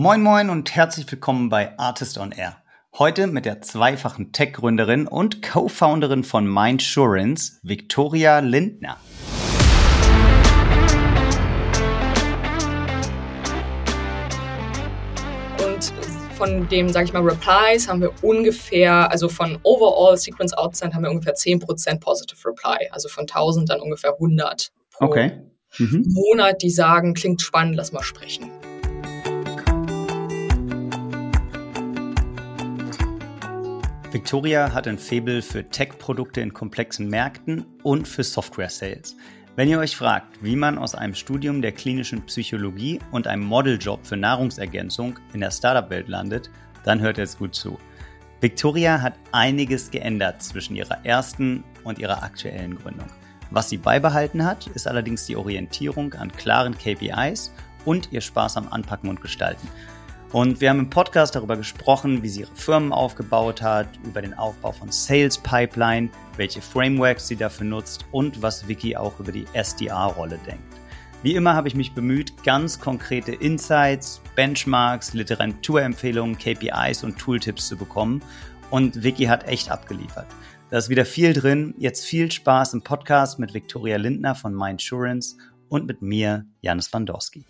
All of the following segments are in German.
Moin Moin und herzlich willkommen bei Artist on Air. Heute mit der zweifachen Tech-Gründerin und Co-Founderin von Mindsurance, Victoria Lindner. Und von dem, sage ich mal, Replies haben wir ungefähr, also von Overall Sequence Outsend haben wir ungefähr 10% Positive Reply, also von 1000 dann ungefähr 100 pro okay. mhm. Monat, die sagen, klingt spannend, lass mal sprechen. Victoria hat ein Faible für Tech-Produkte in komplexen Märkten und für Software-Sales. Wenn ihr euch fragt, wie man aus einem Studium der klinischen Psychologie und einem Modeljob für Nahrungsergänzung in der Startup-Welt landet, dann hört jetzt gut zu. Victoria hat einiges geändert zwischen ihrer ersten und ihrer aktuellen Gründung. Was sie beibehalten hat, ist allerdings die Orientierung an klaren KPIs und ihr Spaß am Anpacken und Gestalten. Und wir haben im Podcast darüber gesprochen, wie sie ihre Firmen aufgebaut hat, über den Aufbau von Sales Pipeline, welche Frameworks sie dafür nutzt und was Vicky auch über die SDR-Rolle denkt. Wie immer habe ich mich bemüht, ganz konkrete Insights, Benchmarks, Literaturempfehlungen, KPIs und Tooltips zu bekommen. Und Vicky hat echt abgeliefert. Da ist wieder viel drin. Jetzt viel Spaß im Podcast mit Victoria Lindner von Mindsurance und mit mir, Janis Bandorski.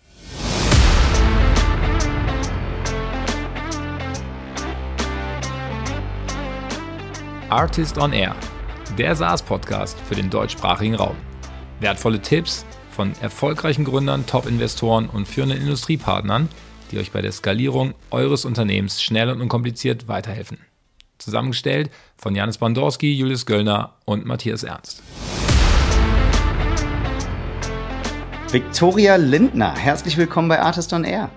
Artist on Air, der SaaS-Podcast für den deutschsprachigen Raum. Wertvolle Tipps von erfolgreichen Gründern, Top-Investoren und führenden Industriepartnern, die euch bei der Skalierung eures Unternehmens schnell und unkompliziert weiterhelfen. Zusammengestellt von Janis Bandorski, Julius Göllner und Matthias Ernst. Victoria Lindner, herzlich willkommen bei Artist on Air.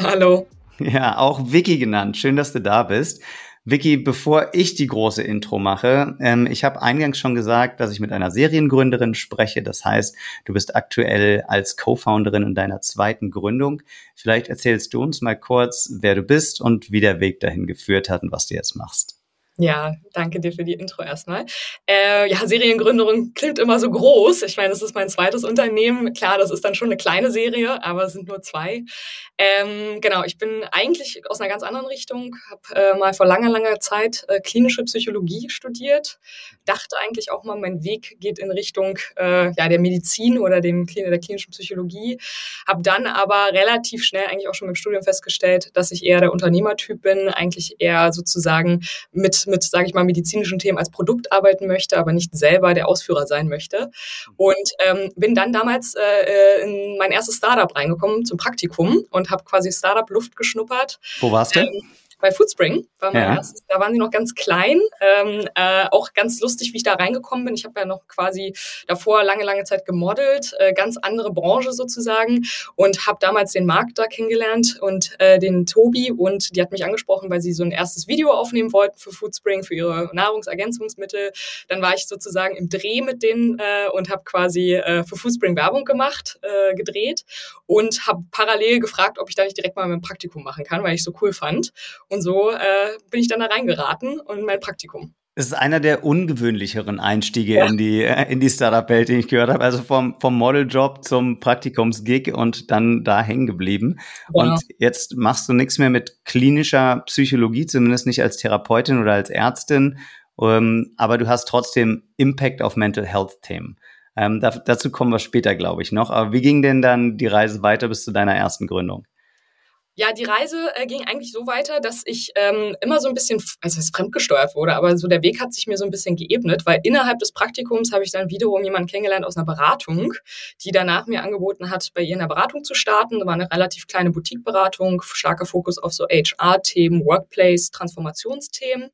Hallo. Ja, auch Vicky genannt. Schön, dass du da bist. Vicky, bevor ich die große Intro mache, ähm, ich habe eingangs schon gesagt, dass ich mit einer Seriengründerin spreche. Das heißt, du bist aktuell als Co-Founderin in deiner zweiten Gründung. Vielleicht erzählst du uns mal kurz, wer du bist und wie der Weg dahin geführt hat und was du jetzt machst. Ja, danke dir für die Intro erstmal. Äh, ja, Seriengründung klingt immer so groß. Ich meine, das ist mein zweites Unternehmen. Klar, das ist dann schon eine kleine Serie, aber es sind nur zwei. Ähm, genau, ich bin eigentlich aus einer ganz anderen Richtung, habe äh, mal vor langer, langer Zeit äh, klinische Psychologie studiert. Dachte eigentlich auch mal, mein Weg geht in Richtung äh, ja, der Medizin oder dem, der klinischen Psychologie. Habe dann aber relativ schnell eigentlich auch schon im Studium festgestellt, dass ich eher der Unternehmertyp bin, eigentlich eher sozusagen mit mit, sage ich mal, medizinischen Themen als Produkt arbeiten möchte, aber nicht selber der Ausführer sein möchte. Und ähm, bin dann damals äh, in mein erstes Startup reingekommen zum Praktikum und habe quasi Startup Luft geschnuppert. Wo warst du? Ähm, bei Foodspring war mein ja. erstes. Da waren sie noch ganz klein. Ähm, äh, auch ganz lustig, wie ich da reingekommen bin. Ich habe ja noch quasi davor lange, lange Zeit gemodelt, äh, ganz andere Branche sozusagen und habe damals den Markt da kennengelernt und äh, den Tobi und die hat mich angesprochen, weil sie so ein erstes Video aufnehmen wollten für Foodspring, für ihre Nahrungsergänzungsmittel. Dann war ich sozusagen im Dreh mit denen äh, und habe quasi äh, für Foodspring Werbung gemacht, äh, gedreht und habe parallel gefragt, ob ich da nicht direkt mal mein Praktikum machen kann, weil ich so cool fand. Und so äh, bin ich dann da reingeraten und mein Praktikum. Es ist einer der ungewöhnlicheren Einstiege ja. in die, äh, in die Startup-Welt, den ich gehört habe. Also vom, vom Modeljob zum Praktikumsgig und dann da hängen geblieben. Ja. Und jetzt machst du nichts mehr mit klinischer Psychologie, zumindest nicht als Therapeutin oder als Ärztin. Ähm, aber du hast trotzdem Impact auf Mental Health-Themen. Ähm, da, dazu kommen wir später, glaube ich, noch. Aber wie ging denn dann die Reise weiter bis zu deiner ersten Gründung? Ja, die Reise äh, ging eigentlich so weiter, dass ich ähm, immer so ein bisschen, also es fremdgesteuert wurde, aber so der Weg hat sich mir so ein bisschen geebnet, weil innerhalb des Praktikums habe ich dann wiederum jemanden kennengelernt aus einer Beratung, die danach mir angeboten hat, bei ihr in der Beratung zu starten. Da war eine relativ kleine Boutique-Beratung, starker Fokus auf so HR-Themen, Workplace, Transformationsthemen.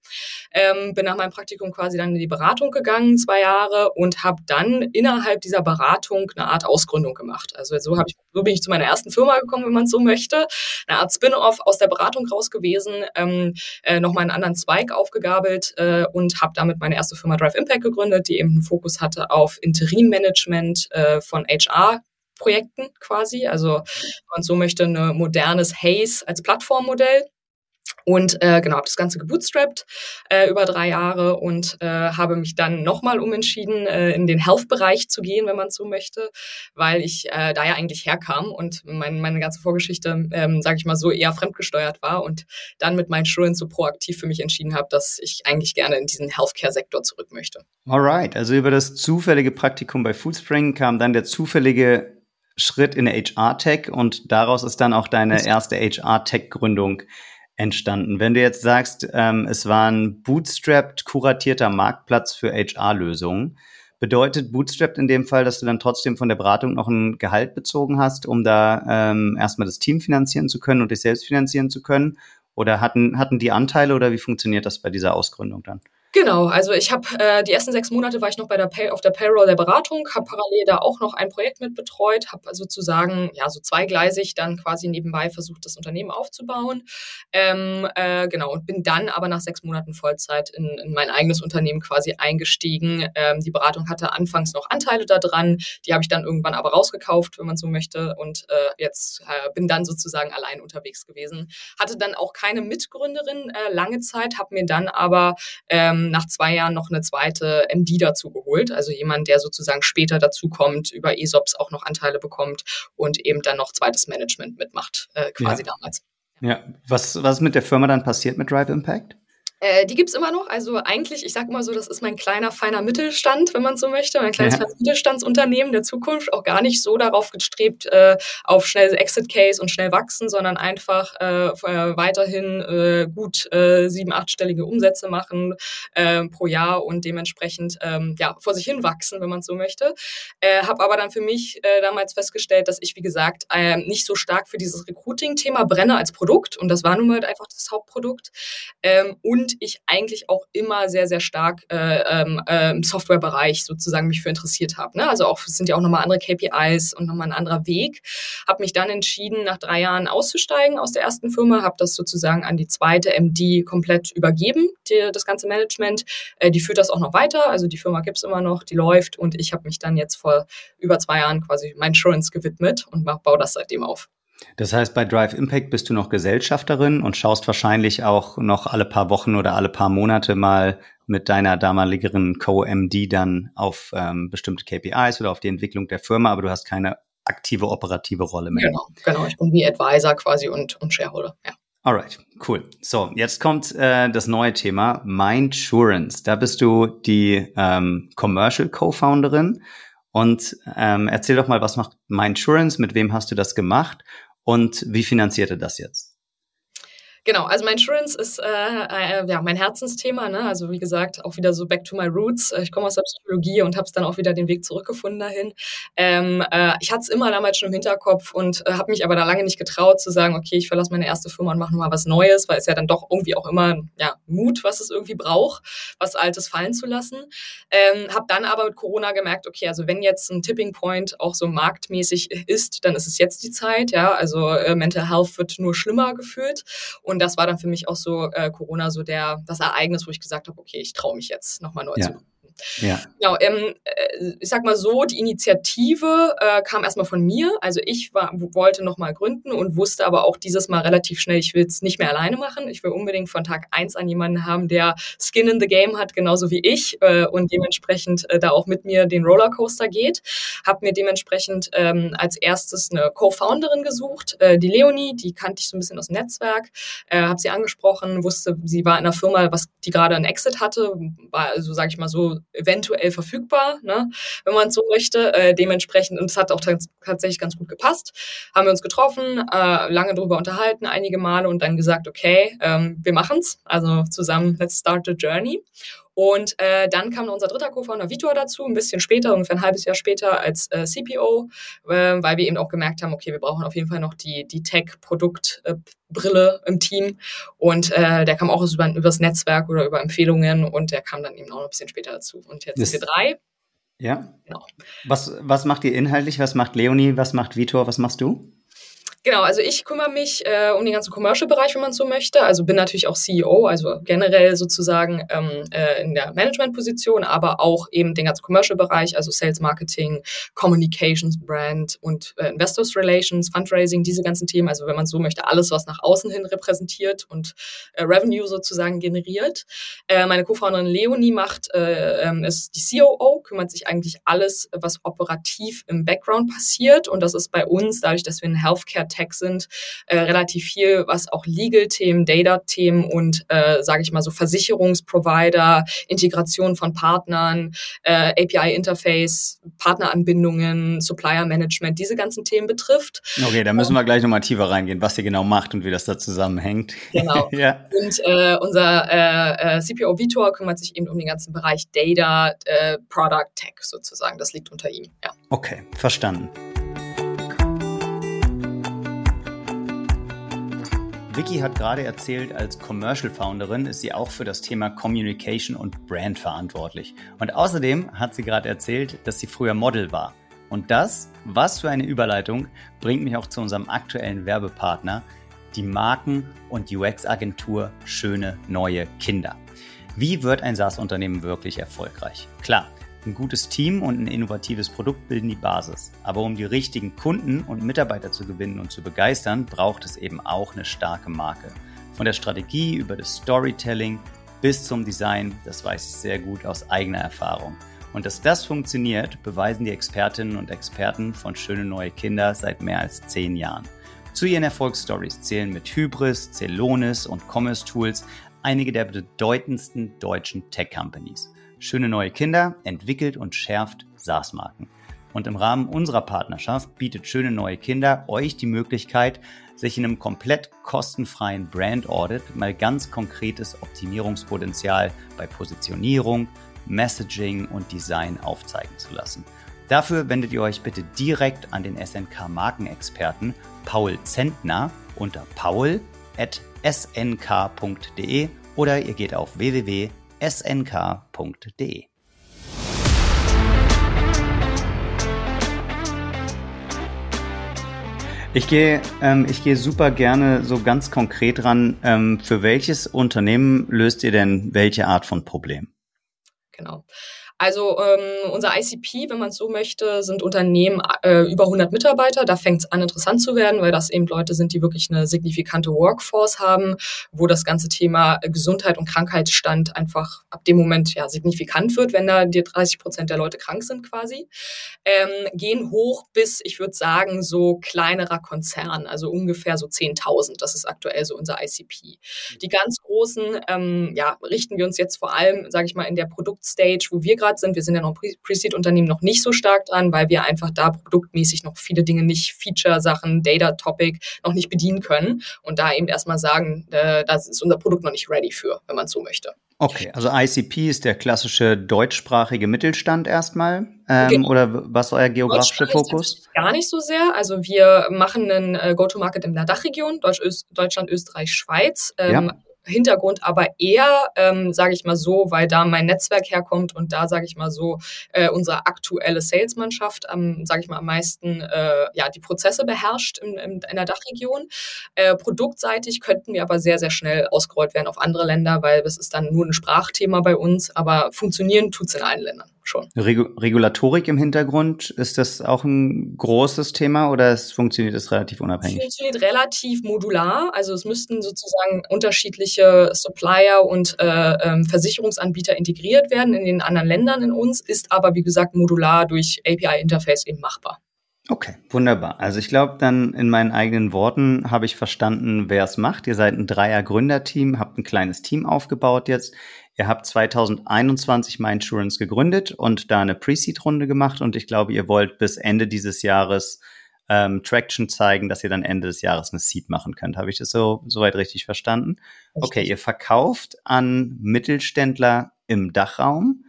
Ähm, bin nach meinem Praktikum quasi dann in die Beratung gegangen, zwei Jahre, und habe dann innerhalb dieser Beratung eine Art Ausgründung gemacht. Also so, ich, so bin ich zu meiner ersten Firma gekommen, wenn man es so möchte eine Art Spin-off aus der Beratung raus gewesen, ähm, äh, nochmal einen anderen Zweig aufgegabelt äh, und habe damit meine erste Firma Drive Impact gegründet, die eben einen Fokus hatte auf Interimmanagement äh, von HR Projekten quasi. Also, man so möchte, ein modernes Haze als Plattformmodell. Und äh, genau, habe das Ganze gebootstrapped äh, über drei Jahre und äh, habe mich dann nochmal umentschieden, äh, in den Health-Bereich zu gehen, wenn man so möchte, weil ich äh, da ja eigentlich herkam und mein, meine ganze Vorgeschichte, ähm, sage ich mal so, eher fremdgesteuert war und dann mit meinen Insurance so proaktiv für mich entschieden habe, dass ich eigentlich gerne in diesen Healthcare-Sektor zurück möchte. Alright, also über das zufällige Praktikum bei Foodspring kam dann der zufällige Schritt in der HR-Tech und daraus ist dann auch deine erste HR-Tech-Gründung entstanden. Wenn du jetzt sagst, ähm, es war ein bootstrapped, kuratierter Marktplatz für HR-Lösungen, bedeutet bootstrapped in dem Fall, dass du dann trotzdem von der Beratung noch ein Gehalt bezogen hast, um da ähm, erstmal das Team finanzieren zu können und dich selbst finanzieren zu können? Oder hatten, hatten die Anteile oder wie funktioniert das bei dieser Ausgründung dann? Genau, also ich habe äh, die ersten sechs Monate war ich noch bei der Pay auf der Payroll der Beratung, habe parallel da auch noch ein Projekt mit betreut, habe sozusagen ja so zweigleisig dann quasi nebenbei versucht, das Unternehmen aufzubauen. Ähm, äh, genau und bin dann aber nach sechs Monaten Vollzeit in, in mein eigenes Unternehmen quasi eingestiegen. Ähm, die Beratung hatte anfangs noch Anteile daran, die habe ich dann irgendwann aber rausgekauft, wenn man so möchte, und äh, jetzt äh, bin dann sozusagen allein unterwegs gewesen. Hatte dann auch keine Mitgründerin äh, lange Zeit, habe mir dann aber ähm, nach zwei Jahren noch eine zweite MD dazu geholt, also jemand, der sozusagen später dazu kommt, über ESOPs auch noch Anteile bekommt und eben dann noch zweites Management mitmacht, äh, quasi ja. damals. Ja, was, was ist mit der Firma dann passiert mit Drive Impact? Äh, die gibt's immer noch. Also eigentlich, ich sage immer so, das ist mein kleiner, feiner Mittelstand, wenn man so möchte. Mein kleines ja. Mittelstandsunternehmen der Zukunft. Auch gar nicht so darauf gestrebt, äh, auf schnell Exit-Case und schnell wachsen, sondern einfach äh, äh weiterhin äh, gut äh, sieben-, achtstellige Umsätze machen äh, pro Jahr und dementsprechend ähm, ja, vor sich hin wachsen, wenn man so möchte. Habe aber dann für mich damals festgestellt, dass ich, wie gesagt, äh, nicht so stark für dieses Recruiting-Thema brenne als Produkt. Und das war nun mal halt einfach das Hauptprodukt. Ähm, ich eigentlich auch immer sehr, sehr stark äh, ähm, äh, im Softwarebereich sozusagen mich für interessiert habe. Ne? Also auch es sind ja auch nochmal andere KPIs und nochmal ein anderer Weg. Habe mich dann entschieden, nach drei Jahren auszusteigen aus der ersten Firma, habe das sozusagen an die zweite MD komplett übergeben, die, das ganze Management. Äh, die führt das auch noch weiter, also die Firma gibt's immer noch, die läuft und ich habe mich dann jetzt vor über zwei Jahren quasi mein Insurance gewidmet und baue das seitdem auf. Das heißt, bei Drive Impact bist du noch Gesellschafterin und schaust wahrscheinlich auch noch alle paar Wochen oder alle paar Monate mal mit deiner damaligeren Co-MD dann auf ähm, bestimmte KPIs oder auf die Entwicklung der Firma, aber du hast keine aktive operative Rolle mehr. Genau, genau. Ich bin wie Advisor quasi und, und Shareholder, ja. Alright, cool. So, jetzt kommt äh, das neue Thema, Mindsurance. Da bist du die ähm, Commercial Co-Founderin. Und ähm, erzähl doch mal, was macht Mindsurance, mit wem hast du das gemacht und wie finanziert ihr das jetzt? Genau, also mein Insurance ist äh, äh, ja mein Herzensthema. Ne? Also wie gesagt, auch wieder so back to my roots. Äh, ich komme aus der Psychologie und habe dann auch wieder den Weg zurückgefunden dahin. Ähm, äh, ich hatte es immer damals schon im Hinterkopf und äh, habe mich aber da lange nicht getraut zu sagen, okay, ich verlasse meine erste Firma und mache nochmal was Neues, weil es ja dann doch irgendwie auch immer ja Mut, was es irgendwie braucht, was Altes fallen zu lassen. Ähm, habe dann aber mit Corona gemerkt, okay, also wenn jetzt ein Tipping Point auch so marktmäßig ist, dann ist es jetzt die Zeit. Ja, also äh, Mental Health wird nur schlimmer gefühlt. Und das war dann für mich auch so äh, Corona so der das Ereignis, wo ich gesagt habe, okay, ich traue mich jetzt nochmal neu ja. zu ja. Genau, ähm, äh, ich sag mal so, die Initiative äh, kam erstmal von mir. Also ich war, wollte nochmal gründen und wusste aber auch dieses Mal relativ schnell, ich will es nicht mehr alleine machen. Ich will unbedingt von Tag eins an jemanden haben, der Skin in the Game hat, genauso wie ich äh, und dementsprechend äh, da auch mit mir den Rollercoaster geht. Hab mir dementsprechend ähm, als erstes eine Co-Founderin gesucht, äh, die Leonie, die kannte ich so ein bisschen aus dem Netzwerk, äh, habe sie angesprochen, wusste, sie war in einer Firma, was die gerade ein Exit hatte, war also, sage ich mal so, eventuell verfügbar, ne, wenn man so möchte. Äh, dementsprechend, und es hat auch tatsächlich ganz gut gepasst, haben wir uns getroffen, äh, lange drüber unterhalten, einige Male und dann gesagt, okay, ähm, wir machen's. Also zusammen, let's start the journey. Und äh, dann kam noch unser dritter Co-Founder Vitor dazu, ein bisschen später, ungefähr ein halbes Jahr später als äh, CPO, äh, weil wir eben auch gemerkt haben, okay, wir brauchen auf jeden Fall noch die, die Tech-Produktbrille im Team. Und äh, der kam auch über, übers Netzwerk oder über Empfehlungen und der kam dann eben auch noch ein bisschen später dazu. Und jetzt das, sind wir drei. Ja. Genau. Was, was macht ihr inhaltlich? Was macht Leonie? Was macht Vitor? Was machst du? Genau, also ich kümmere mich äh, um den ganzen Commercial-Bereich, wenn man so möchte. Also bin natürlich auch CEO, also generell sozusagen ähm, äh, in der Management-Position, aber auch eben den ganzen Commercial-Bereich, also Sales Marketing, Communications, Brand und äh, Investors Relations, Fundraising, diese ganzen Themen. Also wenn man so möchte, alles, was nach außen hin repräsentiert und äh, Revenue sozusagen generiert. Äh, meine Co-Founderin Leonie macht, äh, ähm, ist die COO, kümmert sich eigentlich alles, was operativ im Background passiert. Und das ist bei uns, dadurch, dass wir ein Healthcare Tech sind, äh, relativ viel, was auch Legal-Themen, Data-Themen und, äh, sage ich mal so, Versicherungsprovider, Integration von Partnern, äh, API-Interface, Partneranbindungen, Supplier-Management, diese ganzen Themen betrifft. Okay, da müssen wir gleich nochmal tiefer reingehen, was ihr genau macht und wie das da zusammenhängt. Genau. ja. Und äh, unser äh, äh CPO Vitor kümmert sich eben um den ganzen Bereich Data, äh, Product, Tech sozusagen. Das liegt unter ihm, ja. Okay, verstanden. Vicky hat gerade erzählt, als Commercial Founderin ist sie auch für das Thema Communication und Brand verantwortlich. Und außerdem hat sie gerade erzählt, dass sie früher Model war. Und das, was für eine Überleitung, bringt mich auch zu unserem aktuellen Werbepartner, die Marken- und UX-Agentur Schöne Neue Kinder. Wie wird ein SaaS-Unternehmen wirklich erfolgreich? Klar, ein gutes Team und ein innovatives Produkt bilden die Basis. Aber um die richtigen Kunden und Mitarbeiter zu gewinnen und zu begeistern, braucht es eben auch eine starke Marke. Von der Strategie über das Storytelling bis zum Design, das weiß ich sehr gut aus eigener Erfahrung. Und dass das funktioniert, beweisen die Expertinnen und Experten von Schöne Neue Kinder seit mehr als zehn Jahren. Zu ihren Erfolgsstories zählen mit Hybris, Celonis und Commerce Tools einige der bedeutendsten deutschen Tech-Companies. Schöne neue Kinder entwickelt und schärft SaaS-Marken. Und im Rahmen unserer Partnerschaft bietet Schöne neue Kinder euch die Möglichkeit, sich in einem komplett kostenfreien Brand Audit mal ganz konkretes Optimierungspotenzial bei Positionierung, Messaging und Design aufzeigen zu lassen. Dafür wendet ihr euch bitte direkt an den SNK Markenexperten Paul Zentner unter paul.snk.de oder ihr geht auf www snk.de. Ich gehe, ähm, ich gehe super gerne so ganz konkret ran. Ähm, für welches Unternehmen löst ihr denn welche Art von Problem? Genau. Also ähm, unser ICP, wenn man so möchte, sind Unternehmen äh, über 100 Mitarbeiter. Da fängt es an, interessant zu werden, weil das eben Leute sind, die wirklich eine signifikante Workforce haben, wo das ganze Thema Gesundheit und Krankheitsstand einfach ab dem Moment ja signifikant wird, wenn da die 30 Prozent der Leute krank sind quasi. Ähm, gehen hoch bis, ich würde sagen, so kleinerer Konzern, also ungefähr so 10.000. Das ist aktuell so unser ICP. Die ganz großen, ähm, ja, richten wir uns jetzt vor allem, sage ich mal, in der Produktstage, wo wir gerade Start sind. Wir sind ja noch Pre-Seed-Unternehmen noch nicht so stark dran, weil wir einfach da produktmäßig noch viele Dinge nicht, Feature-Sachen, Data-Topic noch nicht bedienen können und da eben erstmal sagen, äh, das ist unser Produkt noch nicht ready für, wenn man so möchte. Okay, also ICP ist der klassische deutschsprachige Mittelstand erstmal. Ähm, genau. Oder was ist euer geografischer Fokus? Gar nicht so sehr. Also wir machen einen äh, Go-to-Market in der Dachregion, Deutsch, Öst, Deutschland, Österreich, Schweiz. Ähm, ja. Hintergrund aber eher, ähm, sage ich mal so, weil da mein Netzwerk herkommt und da, sage ich mal so, äh, unsere aktuelle Salesmannschaft, ähm, sage ich mal, am meisten äh, ja, die Prozesse beherrscht in, in, in der Dachregion. Äh, produktseitig könnten wir aber sehr, sehr schnell ausgerollt werden auf andere Länder, weil das ist dann nur ein Sprachthema bei uns, aber funktionieren tut's in allen Ländern schon. Regu Regulatorik im Hintergrund, ist das auch ein großes Thema oder es funktioniert es relativ unabhängig? Es funktioniert relativ modular. Also es müssten sozusagen unterschiedliche Supplier und äh, ähm, Versicherungsanbieter integriert werden in den anderen Ländern in uns, ist aber wie gesagt modular durch API-Interface eben machbar. Okay, wunderbar. Also ich glaube, dann in meinen eigenen Worten habe ich verstanden, wer es macht. Ihr seid ein Dreier-Gründerteam, habt ein kleines Team aufgebaut jetzt. Ihr habt 2021 MyInsurance gegründet und da eine Pre-Seed-Runde gemacht und ich glaube, ihr wollt bis Ende dieses Jahres ähm, Traction zeigen, dass ihr dann Ende des Jahres eine Seed machen könnt. Habe ich das so soweit richtig verstanden? Okay, ihr verkauft an Mittelständler im Dachraum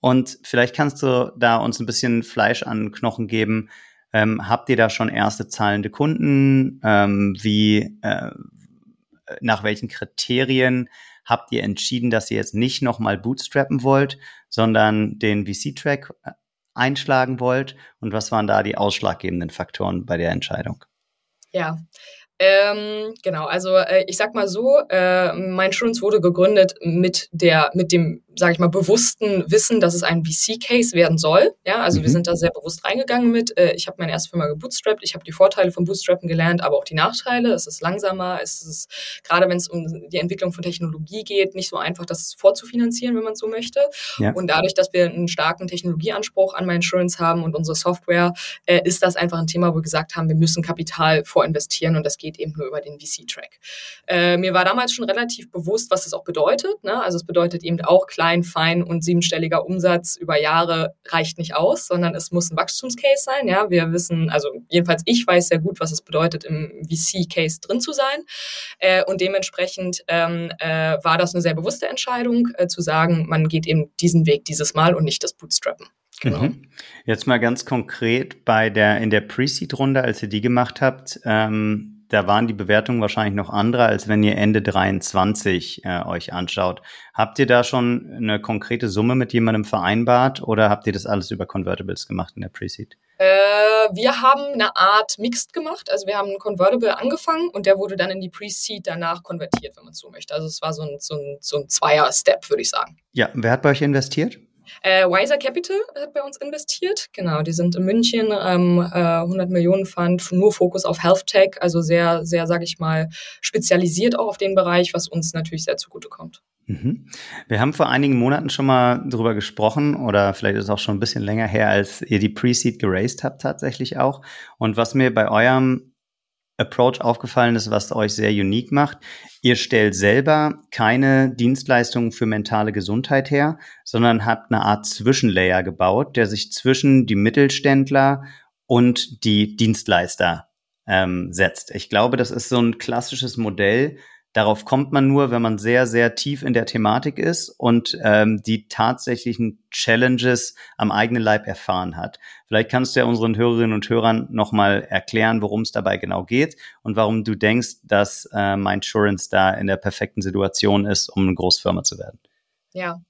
und vielleicht kannst du da uns ein bisschen Fleisch an Knochen geben. Ähm, habt ihr da schon erste zahlende Kunden? Ähm, wie äh, nach welchen Kriterien habt ihr entschieden, dass ihr jetzt nicht nochmal bootstrappen wollt, sondern den VC-Track äh, einschlagen wollt? Und was waren da die ausschlaggebenden Faktoren bei der Entscheidung? Ja, ähm, genau, also äh, ich sag mal so, äh, mein Insurance wurde gegründet mit der, mit dem sage ich mal, bewussten Wissen, dass es ein VC-Case werden soll. Ja, also mhm. wir sind da sehr bewusst reingegangen mit. Äh, ich habe meine erste Firma gebootstrapped. Ich habe die Vorteile von Bootstrappen gelernt, aber auch die Nachteile. Es ist langsamer. Es ist, gerade wenn es um die Entwicklung von Technologie geht, nicht so einfach, das vorzufinanzieren, wenn man so möchte. Ja. Und dadurch, dass wir einen starken Technologieanspruch an My Insurance haben und unsere Software, äh, ist das einfach ein Thema, wo wir gesagt haben, wir müssen Kapital vorinvestieren und das geht eben nur über den VC-Track. Äh, mir war damals schon relativ bewusst, was das auch bedeutet. Ne? Also es bedeutet eben auch klar, klein, fein und siebenstelliger Umsatz über Jahre reicht nicht aus, sondern es muss ein Wachstumscase sein. Ja, wir wissen, also jedenfalls ich weiß sehr gut, was es bedeutet, im VC-Case drin zu sein. Äh, und dementsprechend ähm, äh, war das eine sehr bewusste Entscheidung, äh, zu sagen, man geht eben diesen Weg dieses Mal und nicht das Bootstrappen. Genau. Mhm. Jetzt mal ganz konkret bei der in der Pre-Seed-Runde, als ihr die gemacht habt, ähm, da waren die Bewertungen wahrscheinlich noch andere, als wenn ihr Ende 23 äh, euch anschaut. Habt ihr da schon eine konkrete Summe mit jemandem vereinbart oder habt ihr das alles über Convertibles gemacht in der Pre-Seed? Äh, wir haben eine Art Mixed gemacht. Also wir haben ein Convertible angefangen und der wurde dann in die Pre-Seed danach konvertiert, wenn man so möchte. Also es war so ein, so ein, so ein Zweier-Step, würde ich sagen. Ja, wer hat bei euch investiert? Äh, Wiser Capital hat bei uns investiert. Genau, die sind in München, ähm, äh, 100 Millionen Fund, nur Fokus auf Health Tech, also sehr, sehr, sage ich mal, spezialisiert auch auf den Bereich, was uns natürlich sehr zugutekommt. Mhm. Wir haben vor einigen Monaten schon mal drüber gesprochen oder vielleicht ist es auch schon ein bisschen länger her, als ihr die Pre-Seed geraced habt tatsächlich auch. Und was mir bei eurem Approach aufgefallen ist, was euch sehr unique macht. Ihr stellt selber keine Dienstleistungen für mentale Gesundheit her, sondern habt eine Art Zwischenlayer gebaut, der sich zwischen die Mittelständler und die Dienstleister ähm, setzt. Ich glaube, das ist so ein klassisches Modell, Darauf kommt man nur, wenn man sehr, sehr tief in der Thematik ist und ähm, die tatsächlichen Challenges am eigenen Leib erfahren hat. Vielleicht kannst du ja unseren Hörerinnen und Hörern nochmal erklären, worum es dabei genau geht und warum du denkst, dass äh, Mindsurance da in der perfekten Situation ist, um eine Großfirma zu werden. Ja.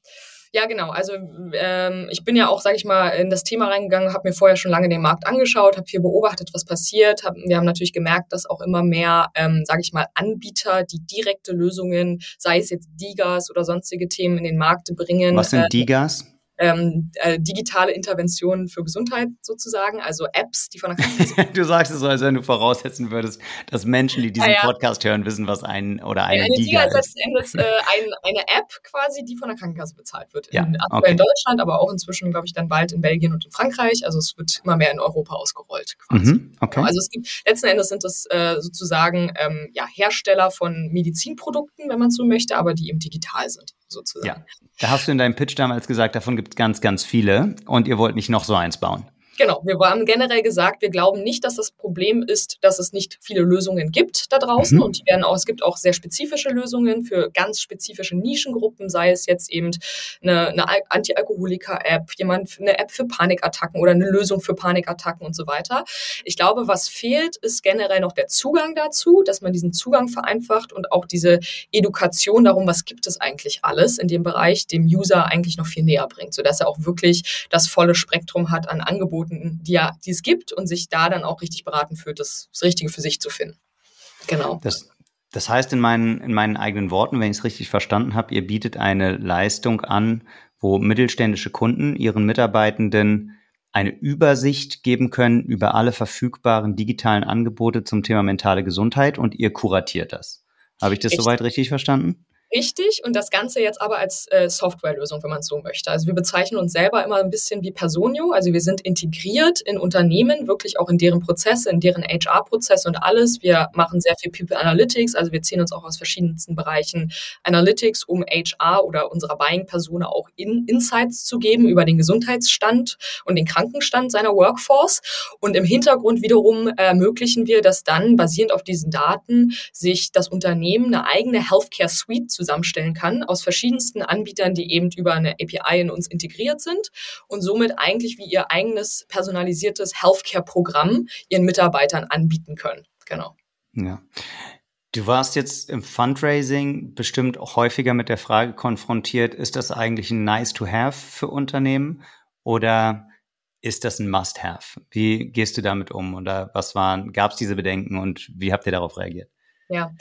Ja, genau. Also ähm, ich bin ja auch, sage ich mal, in das Thema reingegangen, habe mir vorher schon lange den Markt angeschaut, habe viel beobachtet, was passiert. Hab, wir haben natürlich gemerkt, dass auch immer mehr, ähm, sage ich mal, Anbieter, die direkte Lösungen, sei es jetzt Digas oder sonstige Themen in den Markt bringen. Was sind äh, Digas? Ähm, äh, digitale Interventionen für Gesundheit sozusagen, also Apps, die von der Krankenkasse. du sagst es so, als wenn du voraussetzen würdest, dass Menschen, die diesen ja, ja. Podcast hören, wissen, was ein oder eine, eine Diga ist. letzten Endes äh, ein, eine App quasi, die von der Krankenkasse bezahlt wird. Ja, in, okay. in Deutschland, aber auch inzwischen, glaube ich, dann bald in Belgien und in Frankreich. Also es wird immer mehr in Europa ausgerollt quasi. Mhm, okay. Also es gibt, letzten Endes sind das äh, sozusagen ähm, ja, Hersteller von Medizinprodukten, wenn man so möchte, aber die eben digital sind sozusagen. Ja, da hast du in deinem Pitch damals gesagt, davon gibt es ganz, ganz viele und ihr wollt nicht noch so eins bauen. Genau, wir haben generell gesagt, wir glauben nicht, dass das Problem ist, dass es nicht viele Lösungen gibt da draußen. Mhm. Und die werden auch, es gibt auch sehr spezifische Lösungen für ganz spezifische Nischengruppen, sei es jetzt eben eine, eine Anti-Alkoholiker-App, jemand eine App für Panikattacken oder eine Lösung für Panikattacken und so weiter. Ich glaube, was fehlt, ist generell noch der Zugang dazu, dass man diesen Zugang vereinfacht und auch diese Edukation darum, was gibt es eigentlich alles in dem Bereich, dem User eigentlich noch viel näher bringt, sodass er auch wirklich das volle Spektrum hat an Angeboten Angeboten, die, ja, die es gibt und sich da dann auch richtig beraten fühlt, das, das Richtige für sich zu finden. Genau. Das, das heißt in meinen, in meinen eigenen Worten, wenn ich es richtig verstanden habe, ihr bietet eine Leistung an, wo mittelständische Kunden ihren Mitarbeitenden eine Übersicht geben können über alle verfügbaren digitalen Angebote zum Thema mentale Gesundheit und ihr kuratiert das. Habe ich das Echt? soweit richtig verstanden? Richtig und das Ganze jetzt aber als äh, Softwarelösung, wenn man es so möchte. Also wir bezeichnen uns selber immer ein bisschen wie Personio, also wir sind integriert in Unternehmen, wirklich auch in deren Prozesse, in deren HR-Prozesse und alles. Wir machen sehr viel People Analytics, also wir ziehen uns auch aus verschiedensten Bereichen Analytics, um HR oder unserer Buying-Persona auch in Insights zu geben über den Gesundheitsstand und den Krankenstand seiner Workforce. Und im Hintergrund wiederum ermöglichen wir, dass dann basierend auf diesen Daten sich das Unternehmen eine eigene Healthcare Suite zusammenstellen kann aus verschiedensten Anbietern, die eben über eine API in uns integriert sind und somit eigentlich wie ihr eigenes personalisiertes Healthcare-Programm ihren Mitarbeitern anbieten können. Genau. Ja. Du warst jetzt im Fundraising bestimmt auch häufiger mit der Frage konfrontiert, ist das eigentlich ein Nice to Have für Unternehmen oder ist das ein Must-Have? Wie gehst du damit um? Oder was waren, gab es diese Bedenken und wie habt ihr darauf reagiert? Ja,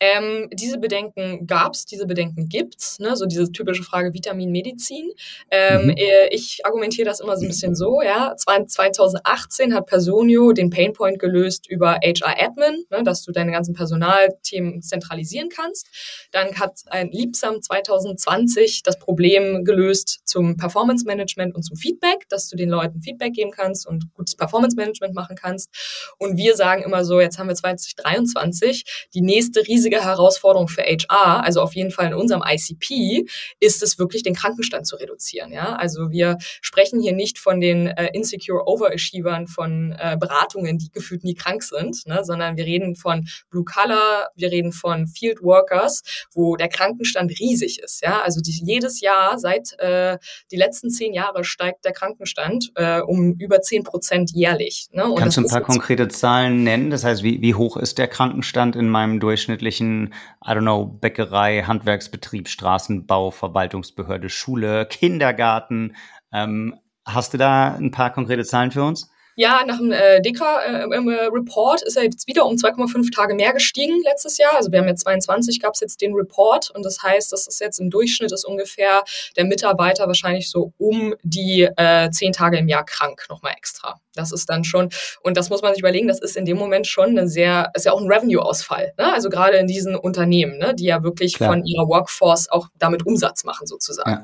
ähm, diese Bedenken gab es, diese Bedenken gibt's, ne? so diese typische Frage Vitamin, Medizin. Ähm, mhm. Äh, ich argumentiere das immer so ein bisschen so, ja, 2018 hat Personio den Painpoint gelöst über HR Admin, ne? dass du deine ganzen Personalthemen zentralisieren kannst. Dann hat ein Liebsam 2020 das Problem gelöst zum Performance Management und zum Feedback, dass du den Leuten Feedback geben kannst und gutes Performance Management machen kannst. Und wir sagen immer so, jetzt haben wir 2023, die nächste riesige Herausforderung für HR, also auf jeden Fall in unserem ICP, ist es wirklich, den Krankenstand zu reduzieren. Ja? Also wir sprechen hier nicht von den äh, insecure Overachievern von äh, Beratungen, die gefühlt nie krank sind, ne? sondern wir reden von Blue Collar, wir reden von Field Workers, wo der Krankenstand riesig ist. Ja? Also die, jedes Jahr seit äh, die letzten zehn Jahre steigt der Krankenstand äh, um über zehn Prozent jährlich. Ne? Und Kannst du ein paar konkrete Zahlen nennen? Das heißt, wie, wie hoch ist der Krankenstand in meinem durchschnittlichen, I don't know, Bäckerei, Handwerksbetrieb, Straßenbau, Verwaltungsbehörde, Schule, Kindergarten. Ähm, hast du da ein paar konkrete Zahlen für uns? Ja, nach dem äh, DEKRA-Report äh, ist er jetzt wieder um 2,5 Tage mehr gestiegen letztes Jahr. Also wir haben jetzt 22, gab es jetzt den Report und das heißt, das ist jetzt im Durchschnitt ist ungefähr der Mitarbeiter wahrscheinlich so um die äh, 10 Tage im Jahr krank nochmal extra. Das ist dann schon, und das muss man sich überlegen, das ist in dem Moment schon ein sehr, ist ja auch ein Revenue-Ausfall. Ne? Also gerade in diesen Unternehmen, ne? die ja wirklich Klar. von ihrer Workforce auch damit Umsatz machen sozusagen. Ja.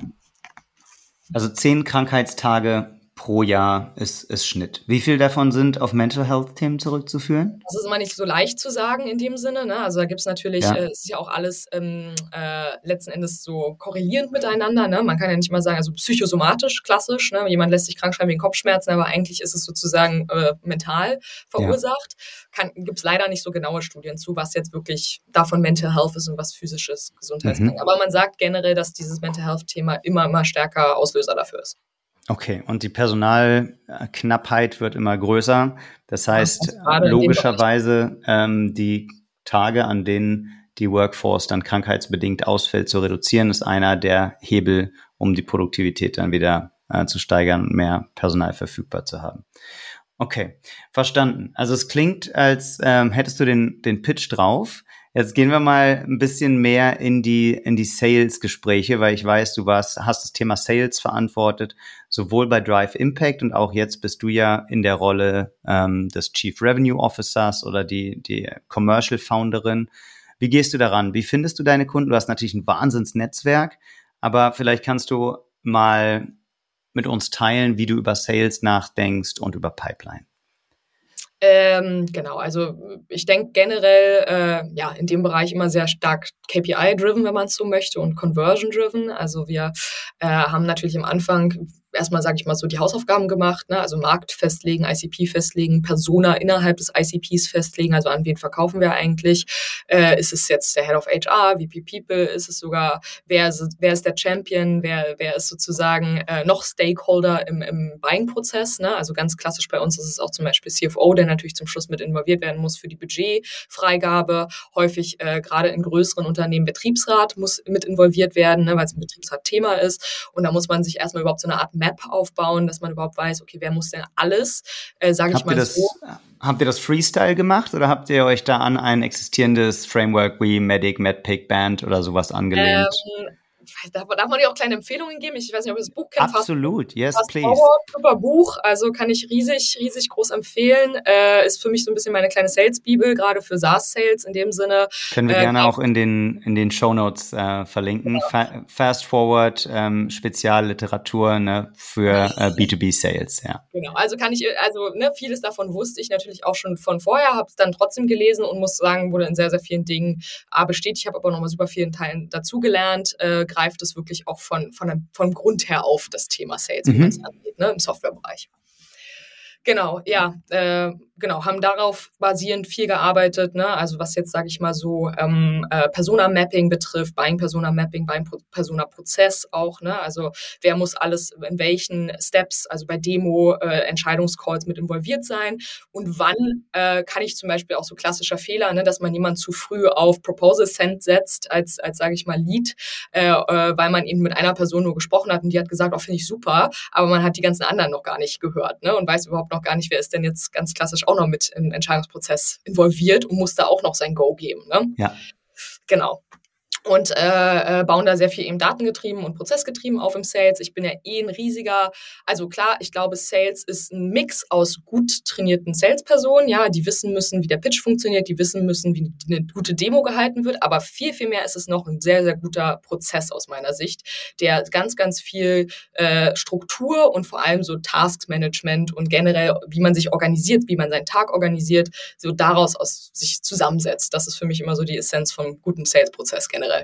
Also zehn Krankheitstage pro Jahr ist, ist Schnitt. Wie viel davon sind auf Mental Health Themen zurückzuführen? Das ist immer nicht so leicht zu sagen in dem Sinne. Ne? Also da gibt es natürlich, ja. äh, ist ja auch alles ähm, äh, letzten Endes so korrelierend miteinander. Ne? Man kann ja nicht mal sagen, also psychosomatisch, klassisch. Ne? Jemand lässt sich krank schreiben wegen Kopfschmerzen, aber eigentlich ist es sozusagen äh, mental verursacht. Ja. Gibt es leider nicht so genaue Studien zu, was jetzt wirklich davon Mental Health ist und was physisches Gesundheitskrank. Mhm. Aber man sagt generell, dass dieses Mental Health Thema immer, immer stärker Auslöser dafür ist. Okay, und die Personalknappheit wird immer größer. Das heißt, ja, logischerweise ähm, die Tage, an denen die Workforce dann krankheitsbedingt ausfällt, zu reduzieren, ist einer der Hebel, um die Produktivität dann wieder äh, zu steigern und mehr Personal verfügbar zu haben. Okay, verstanden. Also es klingt, als ähm, hättest du den, den Pitch drauf. Jetzt gehen wir mal ein bisschen mehr in die, in die Sales-Gespräche, weil ich weiß, du warst, hast das Thema Sales verantwortet, sowohl bei Drive Impact und auch jetzt bist du ja in der Rolle ähm, des Chief Revenue Officers oder die, die Commercial Founderin. Wie gehst du daran? Wie findest du deine Kunden? Du hast natürlich ein Wahnsinnsnetzwerk, aber vielleicht kannst du mal mit uns teilen, wie du über Sales nachdenkst und über Pipeline. Ähm, genau, also ich denke generell äh, ja in dem Bereich immer sehr stark KPI-driven, wenn man es so möchte, und Conversion-driven. Also wir äh, haben natürlich am Anfang erstmal, sage ich mal, so die Hausaufgaben gemacht, ne? also Markt festlegen, ICP festlegen, Persona innerhalb des ICPs festlegen, also an wen verkaufen wir eigentlich? Äh, ist es jetzt der Head of HR, VP People? Ist es sogar, wer ist, wer ist der Champion? Wer, wer ist sozusagen äh, noch Stakeholder im, im Buying-Prozess? Ne? Also ganz klassisch bei uns ist es auch zum Beispiel CFO, der natürlich zum Schluss mit involviert werden muss für die Budgetfreigabe. Häufig äh, gerade in größeren Unternehmen Betriebsrat muss mit involviert werden, ne? weil es ein Betriebsrat-Thema ist. Und da muss man sich erstmal überhaupt so eine Art Map aufbauen, dass man überhaupt weiß, okay, wer muss denn alles, äh, sage ich mal das, so. Habt ihr das Freestyle gemacht oder habt ihr euch da an ein existierendes Framework wie Medic, MedPick, Band oder sowas angelehnt? Ähm, darf, darf man dir auch kleine Empfehlungen geben? Ich weiß nicht, ob ihr das Buch kennt. Absolut, yes, Fast please. Forward, super Buch, also kann ich riesig, riesig groß empfehlen. Äh, ist für mich so ein bisschen meine kleine Sales-Bibel, gerade für SaaS-Sales in dem Sinne. Können wir äh, gerne auch in den, in den Show Notes äh, verlinken. Genau. Fa Fast Forward, ähm, Spezialliteratur ne, für äh, B2B-Sales, ja. Genau, also kann ich, also ne, vieles davon wusste ich natürlich auch schon von vorher, habe es dann trotzdem gelesen und muss sagen, wurde in sehr, sehr vielen Dingen A bestätigt, habe aber nochmal super vielen Teilen dazugelernt, äh, greift es wirklich auch von, von, vom Grund her auf, das Thema Sales, mhm. wie man es angeht, ne, im Softwarebereich. Genau, ja. Äh, genau, haben darauf basierend viel gearbeitet, ne? also was jetzt, sage ich mal so, ähm, äh, Persona-Mapping betrifft, Buying-Persona-Mapping, Buying-Persona-Prozess auch, ne? also wer muss alles in welchen Steps, also bei Demo, äh, Entscheidungscalls mit involviert sein und wann äh, kann ich zum Beispiel auch so klassischer Fehler, ne, dass man jemand zu früh auf Proposal Send setzt als, als sage ich mal, Lead, äh, äh, weil man eben mit einer Person nur gesprochen hat und die hat gesagt, oh, finde ich super, aber man hat die ganzen anderen noch gar nicht gehört ne? und weiß überhaupt noch gar nicht, wer ist denn jetzt ganz klassisch auch noch mit im Entscheidungsprozess involviert und muss da auch noch sein Go geben. Ne? Ja. Genau und äh, äh, bauen da sehr viel eben datengetrieben und prozessgetrieben auf im Sales. Ich bin ja eh ein riesiger, also klar, ich glaube, Sales ist ein Mix aus gut trainierten Salespersonen, ja, die wissen müssen, wie der Pitch funktioniert, die wissen müssen, wie eine gute Demo gehalten wird, aber viel, viel mehr ist es noch ein sehr, sehr guter Prozess aus meiner Sicht, der ganz, ganz viel äh, Struktur und vor allem so Taskmanagement und generell, wie man sich organisiert, wie man seinen Tag organisiert, so daraus aus sich zusammensetzt. Das ist für mich immer so die Essenz vom guten Sales-Prozess generell.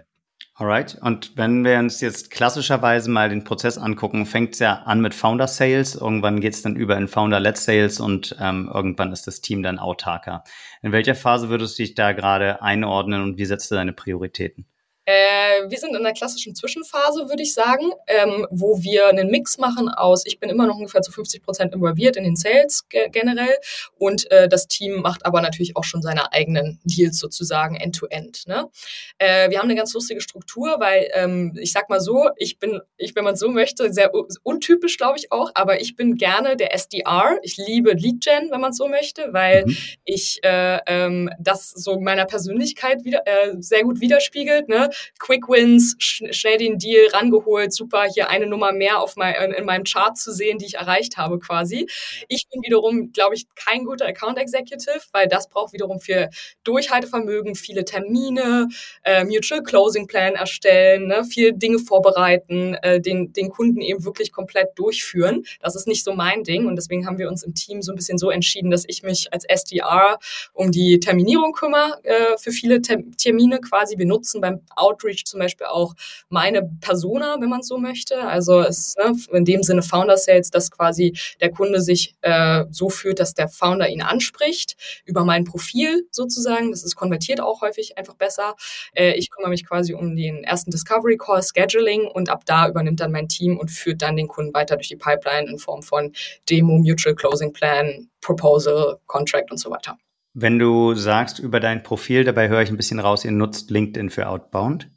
Alright. Und wenn wir uns jetzt klassischerweise mal den Prozess angucken, fängt es ja an mit Founder Sales, irgendwann geht es dann über in Founder-led Sales und ähm, irgendwann ist das Team dann autarker. In welcher Phase würdest du dich da gerade einordnen und wie setzt du deine Prioritäten? Äh, wir sind in einer klassischen Zwischenphase, würde ich sagen, ähm, wo wir einen Mix machen aus, ich bin immer noch ungefähr zu 50 Prozent involviert in den Sales ge generell und äh, das Team macht aber natürlich auch schon seine eigenen Deals sozusagen end-to-end. -End, ne? äh, wir haben eine ganz lustige Struktur, weil ähm, ich sag mal so, ich bin, ich, wenn man so möchte, sehr untypisch, glaube ich auch, aber ich bin gerne der SDR. Ich liebe Lead-Gen, wenn man so möchte, weil mhm. ich äh, ähm, das so meiner Persönlichkeit wieder, äh, sehr gut widerspiegelt. Ne? Quick Wins, sch schnell den Deal rangeholt, super, hier eine Nummer mehr auf mein, in meinem Chart zu sehen, die ich erreicht habe quasi. Ich bin wiederum, glaube ich, kein guter Account Executive, weil das braucht wiederum für Durchhaltevermögen, viele Termine, äh, Mutual Closing Plan erstellen, ne, viel Dinge vorbereiten, äh, den, den Kunden eben wirklich komplett durchführen. Das ist nicht so mein Ding und deswegen haben wir uns im Team so ein bisschen so entschieden, dass ich mich als SDR um die Terminierung kümmere äh, für viele Termine quasi. Wir nutzen beim Outreach zum Beispiel auch meine Persona, wenn man so möchte. Also es ne, in dem Sinne Founder Sales, dass quasi der Kunde sich äh, so fühlt, dass der Founder ihn anspricht über mein Profil sozusagen. Das ist konvertiert auch häufig einfach besser. Äh, ich kümmere mich quasi um den ersten Discovery Call, Scheduling und ab da übernimmt dann mein Team und führt dann den Kunden weiter durch die Pipeline in Form von Demo, Mutual Closing Plan, Proposal, Contract und so weiter. Wenn du sagst über dein Profil, dabei höre ich ein bisschen raus, ihr nutzt LinkedIn für Outbound.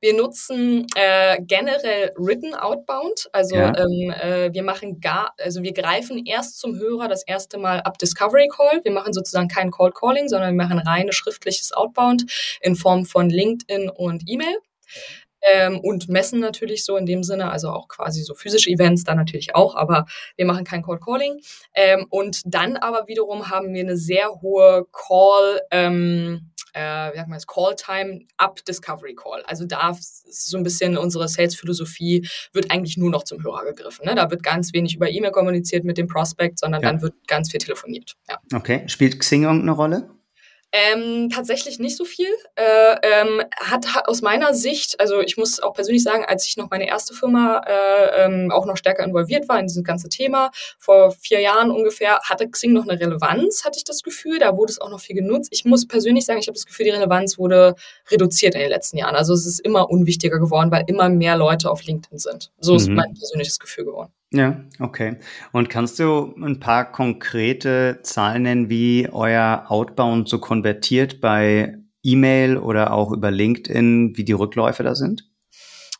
Wir nutzen äh, generell Written Outbound. Also ja. ähm, äh, wir machen gar, also wir greifen erst zum Hörer das erste Mal ab Discovery Call. Wir machen sozusagen kein Cold Calling, sondern wir machen reine schriftliches Outbound in Form von LinkedIn und E-Mail. Ähm, und messen natürlich so in dem Sinne, also auch quasi so physische Events dann natürlich auch, aber wir machen kein Cold Calling. Ähm, und dann aber wiederum haben wir eine sehr hohe Call, ähm, äh, wie sagt man das, Call Time ab Discovery Call. Also da ist so ein bisschen unsere Sales-Philosophie, wird eigentlich nur noch zum Hörer gegriffen. Ne? Da wird ganz wenig über E-Mail kommuniziert mit dem Prospect, sondern ja. dann wird ganz viel telefoniert. Ja. Okay. Spielt Xing irgendeine Rolle? Ähm, tatsächlich nicht so viel. Äh, ähm, hat, hat aus meiner Sicht, also ich muss auch persönlich sagen, als ich noch meine erste Firma äh, ähm, auch noch stärker involviert war in dieses ganze Thema, vor vier Jahren ungefähr, hatte Xing noch eine Relevanz, hatte ich das Gefühl. Da wurde es auch noch viel genutzt. Ich muss persönlich sagen, ich habe das Gefühl, die Relevanz wurde reduziert in den letzten Jahren. Also es ist immer unwichtiger geworden, weil immer mehr Leute auf LinkedIn sind. So mhm. ist mein persönliches Gefühl geworden. Ja, okay. Und kannst du ein paar konkrete Zahlen nennen, wie euer Outbound so konvertiert bei E-Mail oder auch über LinkedIn, wie die Rückläufe da sind?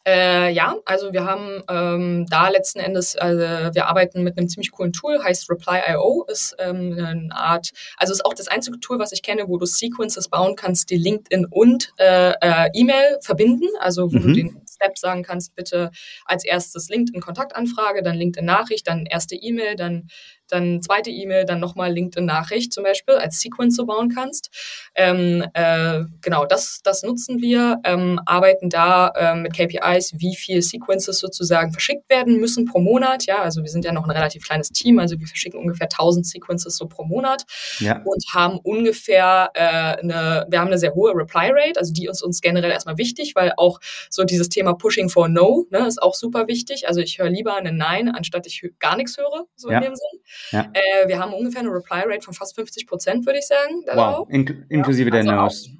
Äh, ja, also wir haben ähm, da letzten Endes, also wir arbeiten mit einem ziemlich coolen Tool, heißt Reply.io, ist ähm, eine Art, also ist auch das einzige Tool, was ich kenne, wo du Sequences bauen kannst, die LinkedIn und äh, äh, E-Mail verbinden, also wo mhm. du den Step sagen kannst, bitte als erstes LinkedIn-Kontaktanfrage, dann LinkedIn-Nachricht, dann erste E-Mail, dann dann zweite E-Mail, dann nochmal LinkedIn-Nachricht zum Beispiel als Sequence so bauen kannst. Ähm, äh, genau, das, das nutzen wir, ähm, arbeiten da ähm, mit KPIs, wie viel Sequences sozusagen verschickt werden müssen pro Monat. Ja, also wir sind ja noch ein relativ kleines Team, also wir verschicken ungefähr 1000 Sequences so pro Monat ja. und haben ungefähr äh, eine, wir haben eine sehr hohe Reply Rate, also die ist uns generell erstmal wichtig, weil auch so dieses Thema Pushing for No ne, ist auch super wichtig. Also ich höre lieber eine Nein, anstatt ich gar nichts höre, so ja. in dem Sinn. Ja. Äh, wir haben ungefähr eine Reply Rate von fast 50 Prozent, würde ich sagen. Wow, In inklusive ja, der also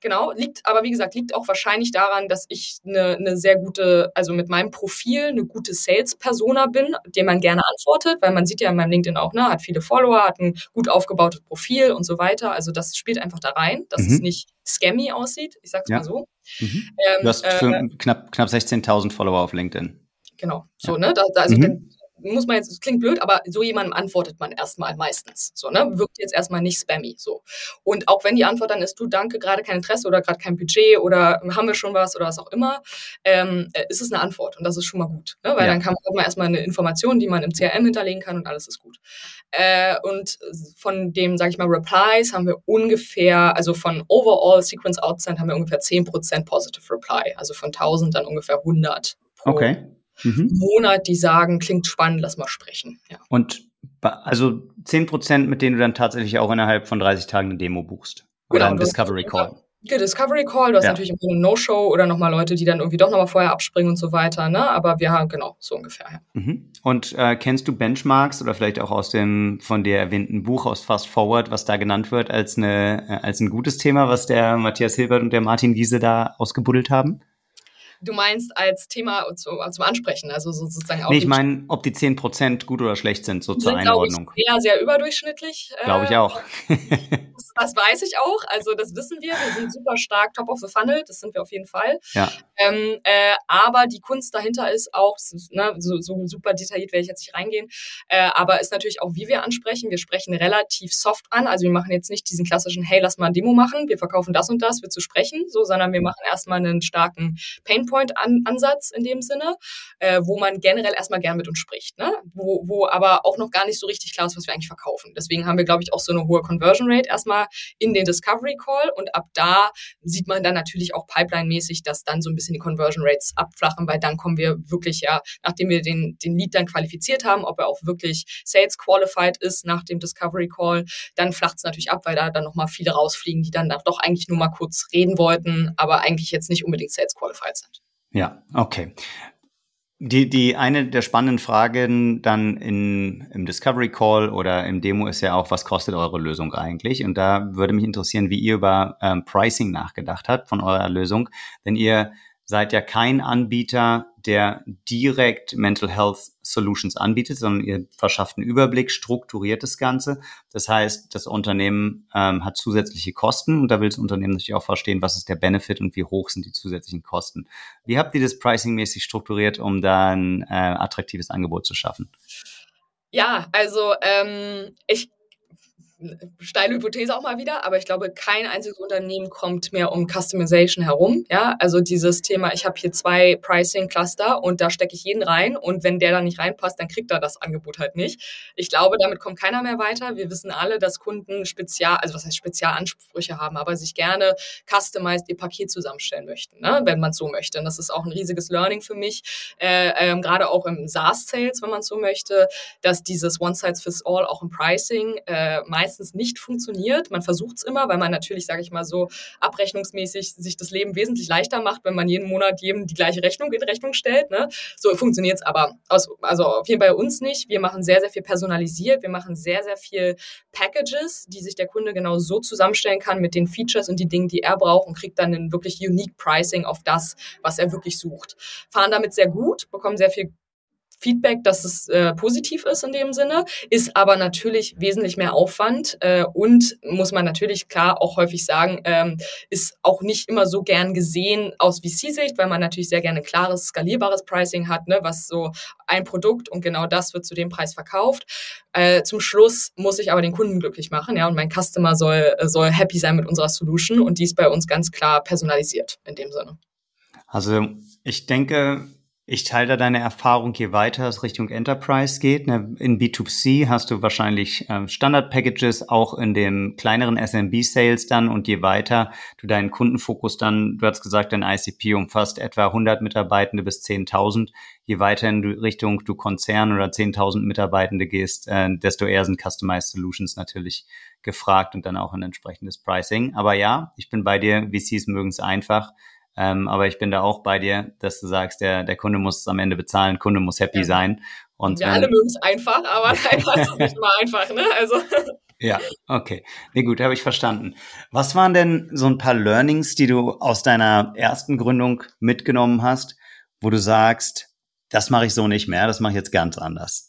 Genau, liegt, aber wie gesagt, liegt auch wahrscheinlich daran, dass ich eine, eine sehr gute, also mit meinem Profil eine gute Sales-Persona bin, dem man gerne antwortet, weil man sieht ja in meinem LinkedIn auch, ne, hat viele Follower, hat ein gut aufgebautes Profil und so weiter. Also das spielt einfach da rein, dass mhm. es nicht scammy aussieht, ich sag's ja. mal so. Mhm. Ähm, du hast äh, knapp, knapp 16.000 Follower auf LinkedIn. Genau, so, ja. ne, da, also mhm muss man jetzt, das klingt blöd, aber so jemandem antwortet man erstmal meistens. So, ne? Wirkt jetzt erstmal nicht spammy. So. Und auch wenn die Antwort dann ist, du danke, gerade kein Interesse oder gerade kein Budget oder haben wir schon was oder was auch immer, ähm, äh, ist es eine Antwort und das ist schon mal gut. Ne? Weil ja. dann kann man erstmal eine Information, die man im CRM hinterlegen kann und alles ist gut. Äh, und von dem, sage ich mal, Replies haben wir ungefähr, also von Overall Sequence Outsend haben wir ungefähr 10% Positive Reply. Also von 1000 dann ungefähr 100 pro okay mhm. Monat, die sagen, klingt spannend, lass mal sprechen. Ja. Und also 10 Prozent, mit denen du dann tatsächlich auch innerhalb von 30 Tagen eine Demo buchst. Oder genau, einen Discovery Call. Ja, Discovery Call, du hast ja. natürlich eine No-Show oder nochmal Leute, die dann irgendwie doch nochmal vorher abspringen und so weiter, ne? Aber wir haben genau so ungefähr. Ja. Mhm. Und äh, kennst du Benchmarks oder vielleicht auch aus dem von dir erwähnten Buch aus Fast Forward, was da genannt wird als eine äh, als ein gutes Thema, was der Matthias Hilbert und der Martin Giese da ausgebuddelt haben? Du meinst als Thema zum, zum Ansprechen, also sozusagen auch. Nee, ich meine, ob die 10% gut oder schlecht sind, so zur Einordnung. Ich, sehr, sehr überdurchschnittlich. Glaube ich auch. das, das, weiß ich auch, also das wissen wir. Wir sind super stark top of the funnel, das sind wir auf jeden Fall. Ja. Ähm, äh, aber die Kunst dahinter ist auch, ne, so, so super detailliert werde ich jetzt nicht reingehen, äh, aber ist natürlich auch, wie wir ansprechen. Wir sprechen relativ soft an, also wir machen jetzt nicht diesen klassischen, hey, lass mal ein Demo machen, wir verkaufen das und das, wird zu sprechen, so, sondern wir machen erstmal einen starken Pain Endpoint-Ansatz in dem Sinne, äh, wo man generell erstmal gern mit uns spricht, ne? wo, wo aber auch noch gar nicht so richtig klar ist, was wir eigentlich verkaufen. Deswegen haben wir, glaube ich, auch so eine hohe Conversion Rate erstmal in den Discovery Call und ab da sieht man dann natürlich auch pipeline-mäßig, dass dann so ein bisschen die Conversion Rates abflachen, weil dann kommen wir wirklich ja, nachdem wir den, den Lead dann qualifiziert haben, ob er auch wirklich Sales qualified ist nach dem Discovery Call, dann flacht es natürlich ab, weil da dann nochmal viele rausfliegen, die dann doch eigentlich nur mal kurz reden wollten, aber eigentlich jetzt nicht unbedingt Sales qualified sind. Ja, okay. Die, die eine der spannenden Fragen dann in, im Discovery Call oder im Demo ist ja auch, was kostet eure Lösung eigentlich? Und da würde mich interessieren, wie ihr über ähm, Pricing nachgedacht habt von eurer Lösung. Denn ihr seid ja kein Anbieter, der direkt Mental Health Solutions anbietet, sondern ihr verschafft einen Überblick, strukturiert das Ganze. Das heißt, das Unternehmen ähm, hat zusätzliche Kosten und da will das Unternehmen natürlich auch verstehen, was ist der Benefit und wie hoch sind die zusätzlichen Kosten. Wie habt ihr das pricing-mäßig strukturiert, um da ein äh, attraktives Angebot zu schaffen? Ja, also ähm, ich steile Hypothese auch mal wieder, aber ich glaube, kein einziges Unternehmen kommt mehr um Customization herum. Ja, also dieses Thema, ich habe hier zwei Pricing-Cluster und da stecke ich jeden rein und wenn der da nicht reinpasst, dann kriegt er das Angebot halt nicht. Ich glaube, damit kommt keiner mehr weiter. Wir wissen alle, dass Kunden Spezial, also was heißt Spezialansprüche haben, aber sich gerne customized ihr Paket zusammenstellen möchten, ne? wenn man so möchte. Und das ist auch ein riesiges Learning für mich, äh, ähm, gerade auch im SaaS-Sales, wenn man so möchte, dass dieses One-Size-Fits-All auch im Pricing äh, meist meistens nicht funktioniert. Man versucht es immer, weil man natürlich, sage ich mal so, abrechnungsmäßig sich das Leben wesentlich leichter macht, wenn man jeden Monat jedem die gleiche Rechnung in Rechnung stellt. Ne? So funktioniert es aber. Aus, also auf jeden Fall bei uns nicht. Wir machen sehr, sehr viel personalisiert. Wir machen sehr, sehr viel Packages, die sich der Kunde genau so zusammenstellen kann mit den Features und die Dinge, die er braucht und kriegt dann ein wirklich unique Pricing auf das, was er wirklich sucht. Fahren damit sehr gut, bekommen sehr viel Feedback, dass es äh, positiv ist in dem Sinne, ist aber natürlich wesentlich mehr Aufwand äh, und muss man natürlich klar auch häufig sagen, ähm, ist auch nicht immer so gern gesehen aus VC-Sicht, weil man natürlich sehr gerne klares, skalierbares Pricing hat, ne, was so ein Produkt und genau das wird zu dem Preis verkauft. Äh, zum Schluss muss ich aber den Kunden glücklich machen, ja, und mein Customer soll, soll happy sein mit unserer Solution und die ist bei uns ganz klar personalisiert in dem Sinne. Also ich denke, ich teile da deine Erfahrung, je weiter es Richtung Enterprise geht. Ne, in B2C hast du wahrscheinlich ähm, Standard-Packages, auch in dem kleineren SMB-Sales dann. Und je weiter du deinen Kundenfokus dann, du hast gesagt, dein ICP umfasst etwa 100 Mitarbeitende bis 10.000. Je weiter in Richtung du Konzern oder 10.000 Mitarbeitende gehst, äh, desto eher sind Customized Solutions natürlich gefragt und dann auch ein entsprechendes Pricing. Aber ja, ich bin bei dir, VCs mögen es einfach Ähm, aber ich bin da auch bei dir, dass du sagst, der, der Kunde muss am Ende bezahlen, Kunde muss happy ja. sein. Und wir wenn, alle mögen es einfach, aber leider ist es nicht immer einfach, ne? Also. Ja, okay. Nee, gut, habe ich verstanden. Was waren denn so ein paar Learnings, die du aus deiner ersten Gründung mitgenommen hast, wo du sagst, das mache ich so nicht mehr, das mache ich jetzt ganz anders?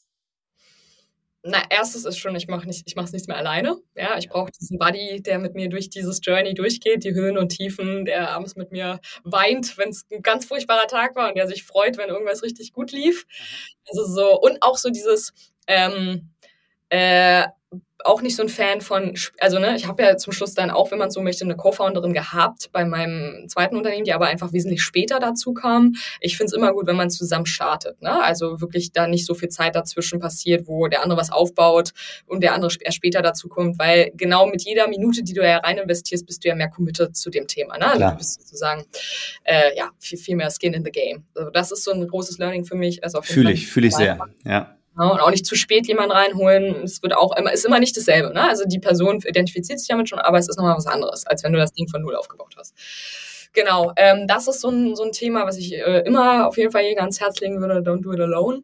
Na, erstes ist schon, ich mache nicht, ich mache es nicht mehr alleine. Ja, ich brauche diesen Buddy, der mit mir durch dieses Journey durchgeht, die Höhen und Tiefen, der abends mit mir weint, wenn es ein ganz furchtbarer Tag war und der sich freut, wenn irgendwas richtig gut lief. Also so und auch so dieses ähm, äh, auch nicht so ein Fan von, also ne, ich habe ja zum Schluss dann auch, wenn man so möchte, eine Co-Founderin gehabt bei meinem zweiten Unternehmen, die aber einfach wesentlich später dazu kam. Ich finde es immer gut, wenn man zusammen startet, ne? Also wirklich da nicht so viel Zeit dazwischen passiert, wo der andere was aufbaut und der andere erst später dazu kommt, weil genau mit jeder Minute, die du ja rein investierst, bist du ja mehr committed zu dem Thema, ne? Also du bist sozusagen äh, ja viel, viel mehr Skin in the Game. Also das ist so ein großes Learning für mich. Also fühle ich, fühle ich sehr, ja. Ne? Und auch nicht zu spät jemanden reinholen. Es wird auch immer, ist immer nicht dasselbe. Ne? Also die Person identifiziert sich damit schon, aber es ist nochmal was anderes, als wenn du das Ding von null aufgebaut hast. Genau, ähm, das ist so ein, so ein Thema, was ich äh, immer auf jeden Fall jedem ans Herz legen würde, don't do it alone.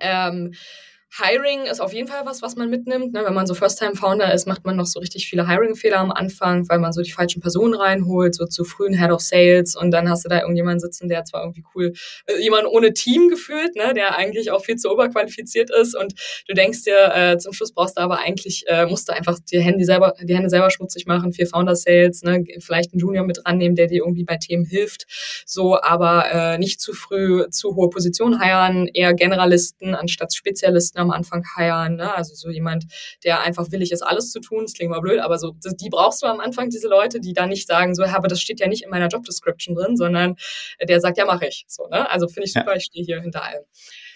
Ähm, Hiring ist auf jeden Fall was, was man mitnimmt. Ne? Wenn man so First-Time-Founder ist, macht man noch so richtig viele Hiring-Fehler am Anfang, weil man so die falschen Personen reinholt, so zu frühen Head of Sales und dann hast du da irgendjemanden sitzen, der zwar irgendwie cool, äh, jemand ohne Team gefühlt, ne? der eigentlich auch viel zu oberqualifiziert ist und du denkst dir, äh, zum Schluss brauchst du aber eigentlich, äh, musst du einfach die Hände selber, die Hände selber schmutzig machen, für Founder-Sales, ne? vielleicht einen Junior mit rannehmen, der dir irgendwie bei Themen hilft, so, aber äh, nicht zu früh zu hohe Positionen heiern, eher Generalisten anstatt Spezialisten am Anfang heiern. Ne? Also so jemand, der einfach willig ist, alles zu tun. Das klingt mal blöd, aber so die brauchst du am Anfang, diese Leute, die da nicht sagen, so, aber das steht ja nicht in meiner Job Description drin, sondern der sagt, ja, mache ich. So, ne? Also finde ich super, ja. ich stehe hier hinter allem.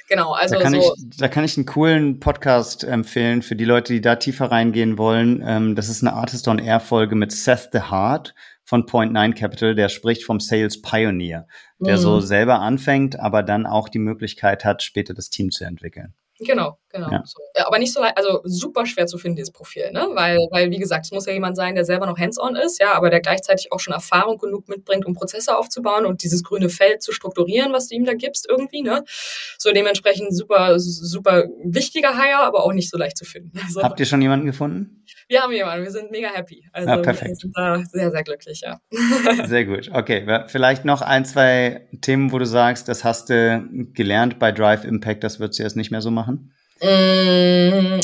Genau, also da kann, so ich, da kann ich einen coolen Podcast empfehlen für die Leute, die da tiefer reingehen wollen. Ähm, das ist eine Artist on Air Folge mit Seth the Heart von Point Nine Capital, der spricht vom Sales Pioneer, der mhm. so selber anfängt, aber dann auch die Möglichkeit hat, später das Team zu entwickeln. Genau, genau. Ja. So. Ja, aber nicht so, also super schwer zu finden, dieses Profil, ne? Weil, weil, wie gesagt, es muss ja jemand sein, der selber noch hands-on ist, ja, aber der gleichzeitig auch schon Erfahrung genug mitbringt, um Prozesse aufzubauen und dieses grüne Feld zu strukturieren, was du ihm da gibst, irgendwie, ne? So dementsprechend super, super wichtiger Hire, aber auch nicht so leicht zu finden. Also, Habt ihr schon jemanden gefunden? Wir haben jemanden, wir sind mega happy. Also ja, perfekt. wir sind da sehr, sehr glücklich, ja. Sehr gut. Okay, vielleicht noch ein, zwei Themen, wo du sagst, das hast du gelernt bei Drive Impact, das würdest du jetzt nicht mehr so machen? Mm.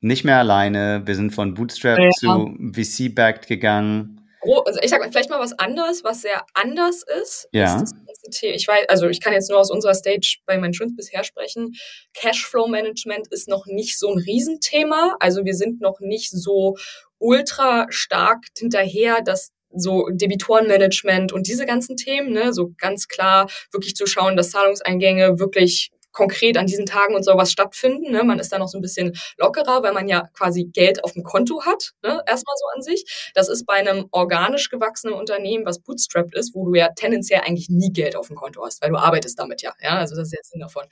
Nicht mehr alleine, wir sind von Bootstrap ja. zu VC-backed gegangen. Also ich sag mal, vielleicht mal was anderes, was sehr anders ist. Ja. Ist ich weiß, also ich kann jetzt nur aus unserer Stage bei meinen Schwimms bisher sprechen. Cashflow Management ist noch nicht so ein Riesenthema. Also wir sind noch nicht so ultra stark hinterher, dass so Debitorenmanagement und diese ganzen Themen, ne, so ganz klar wirklich zu schauen, dass Zahlungseingänge wirklich konkret an diesen Tagen und sowas stattfinden. Ne? Man ist da noch so ein bisschen lockerer, weil man ja quasi Geld auf dem Konto hat, ne? erstmal so an sich. Das ist bei einem organisch gewachsenen Unternehmen, was bootstrapped ist, wo du ja tendenziell eigentlich nie Geld auf dem Konto hast, weil du arbeitest damit ja. ja? Also das ist der Sinn davon.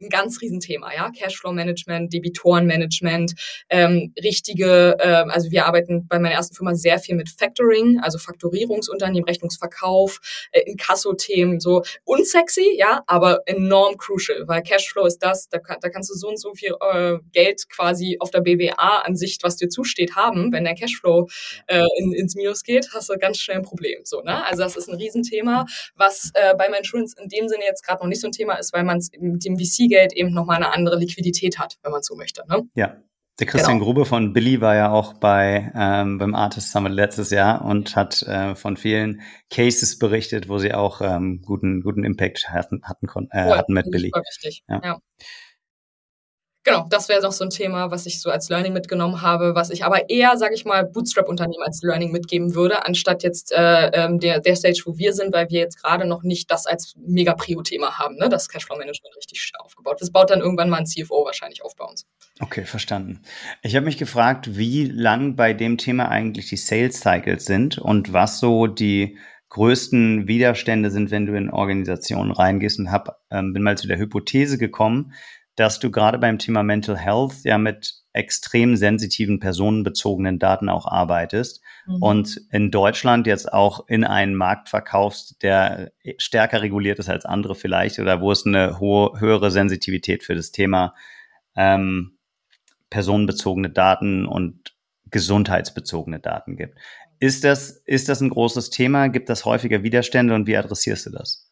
Ein ganz Riesenthema, ja. Cashflow-Management, Debitorenmanagement, ähm, richtige, ähm, also wir arbeiten bei meiner ersten Firma sehr viel mit Factoring, also Faktorierungsunternehmen, Rechnungsverkauf, äh, Inkasso-Themen, so unsexy, ja, aber enorm crucial, weil Cashflow ist das, da, da kannst du so und so viel äh, Geld quasi auf der BWA an Sicht, was dir zusteht, haben. Wenn der Cashflow äh, in, ins Minus geht, hast du ganz schnell ein Problem. So, ne? Also das ist ein Riesenthema, was äh, bei meinen Insurance in dem Sinne jetzt gerade noch nicht so ein Thema ist, weil man mit dem VC-Geld eben nochmal eine andere Liquidität hat, wenn man so möchte. Ne? Ja, der Christian genau. Grube von Billy war ja auch bei ähm, beim Artist Summit letztes Jahr und hat äh, von vielen Cases berichtet, wo sie auch ähm, guten guten Impact hatten hatten, äh, oh, hatten mit Billy. Richtig. Ja. ja. Genau, das wäre noch so ein Thema, was ich so als Learning mitgenommen habe, was ich aber eher, sage ich mal, Bootstrap-Unternehmen als Learning mitgeben würde, anstatt jetzt äh, ähm, der, der Stage, wo wir sind, weil wir jetzt gerade noch nicht das als mega Prio-Thema haben, ne? das Cashflow-Management richtig aufgebaut. Das baut dann irgendwann mal ein CFO wahrscheinlich auf bei uns. Okay, verstanden. Ich habe mich gefragt, wie lang bei dem Thema eigentlich die Sales Cycles sind und was so die größten Widerstände sind, wenn du in Organisationen reingehst und hab, ähm, bin mal zu der Hypothese gekommen, dass du gerade beim Thema Mental Health ja mit extrem sensitiven personenbezogenen Daten auch arbeitest mhm. und in Deutschland jetzt auch in einen Markt verkaufst, der stärker reguliert ist als andere vielleicht oder wo es eine hohe, höhere Sensitivität für das Thema ähm, personenbezogene Daten und gesundheitsbezogene Daten gibt. Ist das, ist das ein großes Thema? Gibt das häufiger Widerstände und wie adressierst du das?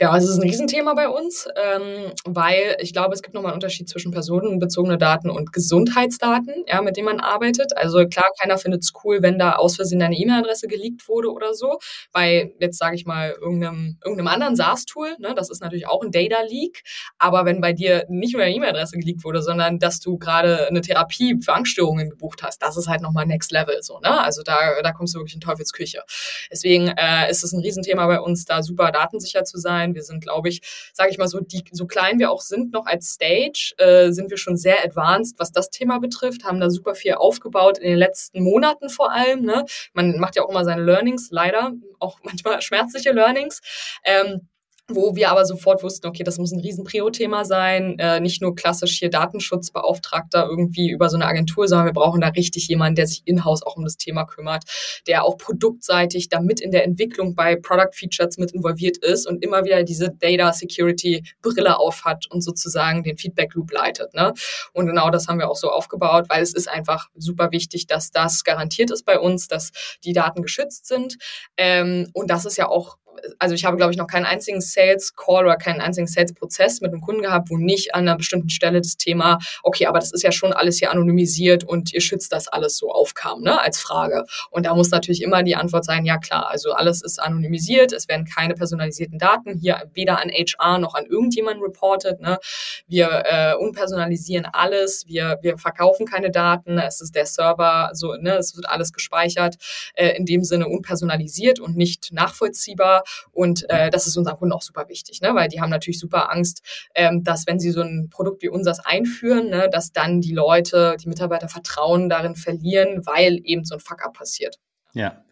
Ja, also es ist ein Riesenthema bei uns, ähm, weil ich glaube, es gibt nochmal einen Unterschied zwischen personenbezogene Daten und Gesundheitsdaten, ja, mit denen man arbeitet. Also klar, keiner findet es cool, wenn da aus Versehen deine E-Mail-Adresse geleakt wurde oder so. Bei jetzt sage ich mal irgendeinem, irgendeinem anderen SaaS-Tool, ne, das ist natürlich auch ein Data-Leak. Aber wenn bei dir nicht nur deine E-Mail-Adresse geleakt wurde, sondern dass du gerade eine Therapie für Angststörungen gebucht hast, das ist halt nochmal Next Level so. Ne? Also da, da kommst du wirklich in Teufelsküche. Deswegen äh, ist es ein Riesenthema bei uns, da super datensicher zu sein sein. Wir sind, glaube ich, sage ich mal so, die, so klein wir auch sind noch als Stage, äh, sind wir schon sehr advanced, was das Thema betrifft, haben da super viel aufgebaut in den letzten Monaten vor allem. Ne? Man macht ja auch immer seine Learnings, leider auch manchmal schmerzliche Learnings. Ähm, wo wir aber sofort wussten, okay, das muss ein riesen Prio-Thema sein, äh, nicht nur klassisch hier Datenschutzbeauftragter irgendwie über so eine Agentur, sondern wir brauchen da richtig jemanden, der sich in-house auch um das Thema kümmert, der auch produktseitig damit in der Entwicklung bei Product Features mit involviert ist und immer wieder diese Data Security Brille aufhat und sozusagen den Feedback Loop leitet. Ne? Und genau das haben wir auch so aufgebaut, weil es ist einfach super wichtig, dass das garantiert ist bei uns, dass die Daten geschützt sind. Ähm, und das ist ja auch also ich habe, glaube ich, noch keinen einzigen Sales Call oder keinen einzigen Sales Prozess mit einem Kunden gehabt, wo nicht an einer bestimmten Stelle das Thema, okay, aber das ist ja schon alles hier anonymisiert und ihr schützt das alles so aufkam, ne, als Frage. Und da muss natürlich immer die Antwort sein, ja klar, also alles ist anonymisiert, es werden keine personalisierten Daten hier weder an HR noch an irgendjemanden reported, ne. Wir äh, unpersonalisieren alles, wir, wir verkaufen keine Daten, es ist der Server, so, ne, es wird alles gespeichert, äh, in dem Sinne unpersonalisiert und nicht nachvollziehbar. Und äh, das ist unseren Kunden auch super wichtig, ne? weil die haben natürlich super Angst, ähm, dass wenn sie so ein Produkt wie unseres einführen, ne, dass dann die Leute, die Mitarbeiter Vertrauen darin verlieren, weil eben so ein Fuck-up passiert. Ja.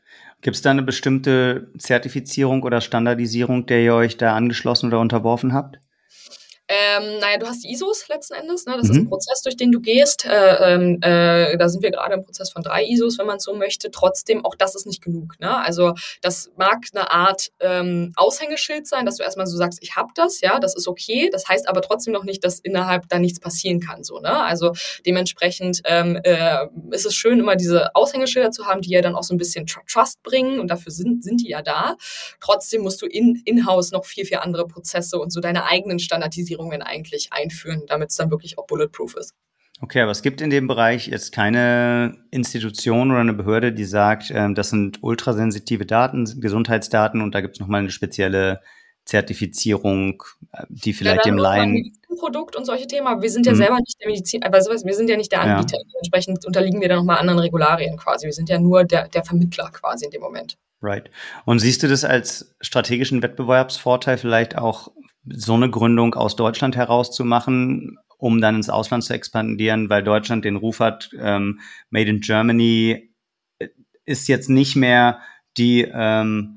Gibt es da eine bestimmte Zertifizierung oder Standardisierung, der ihr euch da angeschlossen oder unterworfen habt? Ähm, naja, du hast die ISOs letzten Endes. Ne? Das mhm. ist ein Prozess, durch den du gehst. Äh, ähm, äh, da sind wir gerade im Prozess von drei ISOs, wenn man so möchte. Trotzdem, auch das ist nicht genug. Ne? Also das mag eine Art ähm, Aushängeschild sein, dass du erstmal so sagst, ich habe das, ja, das ist okay. Das heißt aber trotzdem noch nicht, dass innerhalb da nichts passieren kann. So, ne? Also dementsprechend ähm, äh, ist es schön, immer diese Aushängeschilder zu haben, die ja dann auch so ein bisschen Trust bringen und dafür sind, sind die ja da. Trotzdem musst du in, in-house noch viel, viel andere Prozesse und so deine eigenen Standardisierungen Zertifizierungen eigentlich einführen, damit es dann wirklich auch bulletproof ist. Okay, aber es gibt in dem Bereich jetzt keine Institution oder eine Behörde, die sagt, ähm, das sind ultrasensitive Daten, Gesundheitsdaten und da gibt es nochmal eine spezielle Zertifizierung, äh, die vielleicht ja, dem Laien. Produkt und solche Themen, aber wir sind ja mhm. selber nicht der Medizin, also wir sind ja nicht der Anbieter. Ja. Entsprechend unterliegen wir dann nochmal anderen Regularien quasi. Wir sind ja nur der, der Vermittler quasi in dem Moment. Right. Und siehst du das als strategischen Wettbewerbsvorteil vielleicht auch so eine Gründung aus Deutschland heraus zu machen, um dann ins Ausland zu expandieren, weil Deutschland den Ruf hat, ähm, Made in Germany äh, ist jetzt nicht mehr die ähm,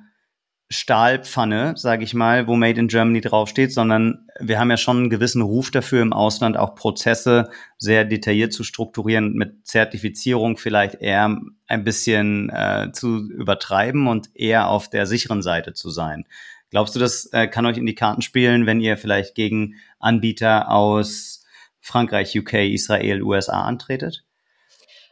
Stahlpfanne, sage ich mal, wo Made in Germany draufsteht, sondern wir haben ja schon einen gewissen Ruf dafür, im Ausland auch Prozesse sehr detailliert zu strukturieren, mit Zertifizierung vielleicht eher ein bisschen äh, zu übertreiben und eher auf der sicheren Seite zu sein. Glaubst du, das äh, kann euch in die Karten spielen, wenn ihr vielleicht gegen Anbieter aus Frankreich, UK, Israel, USA antretet?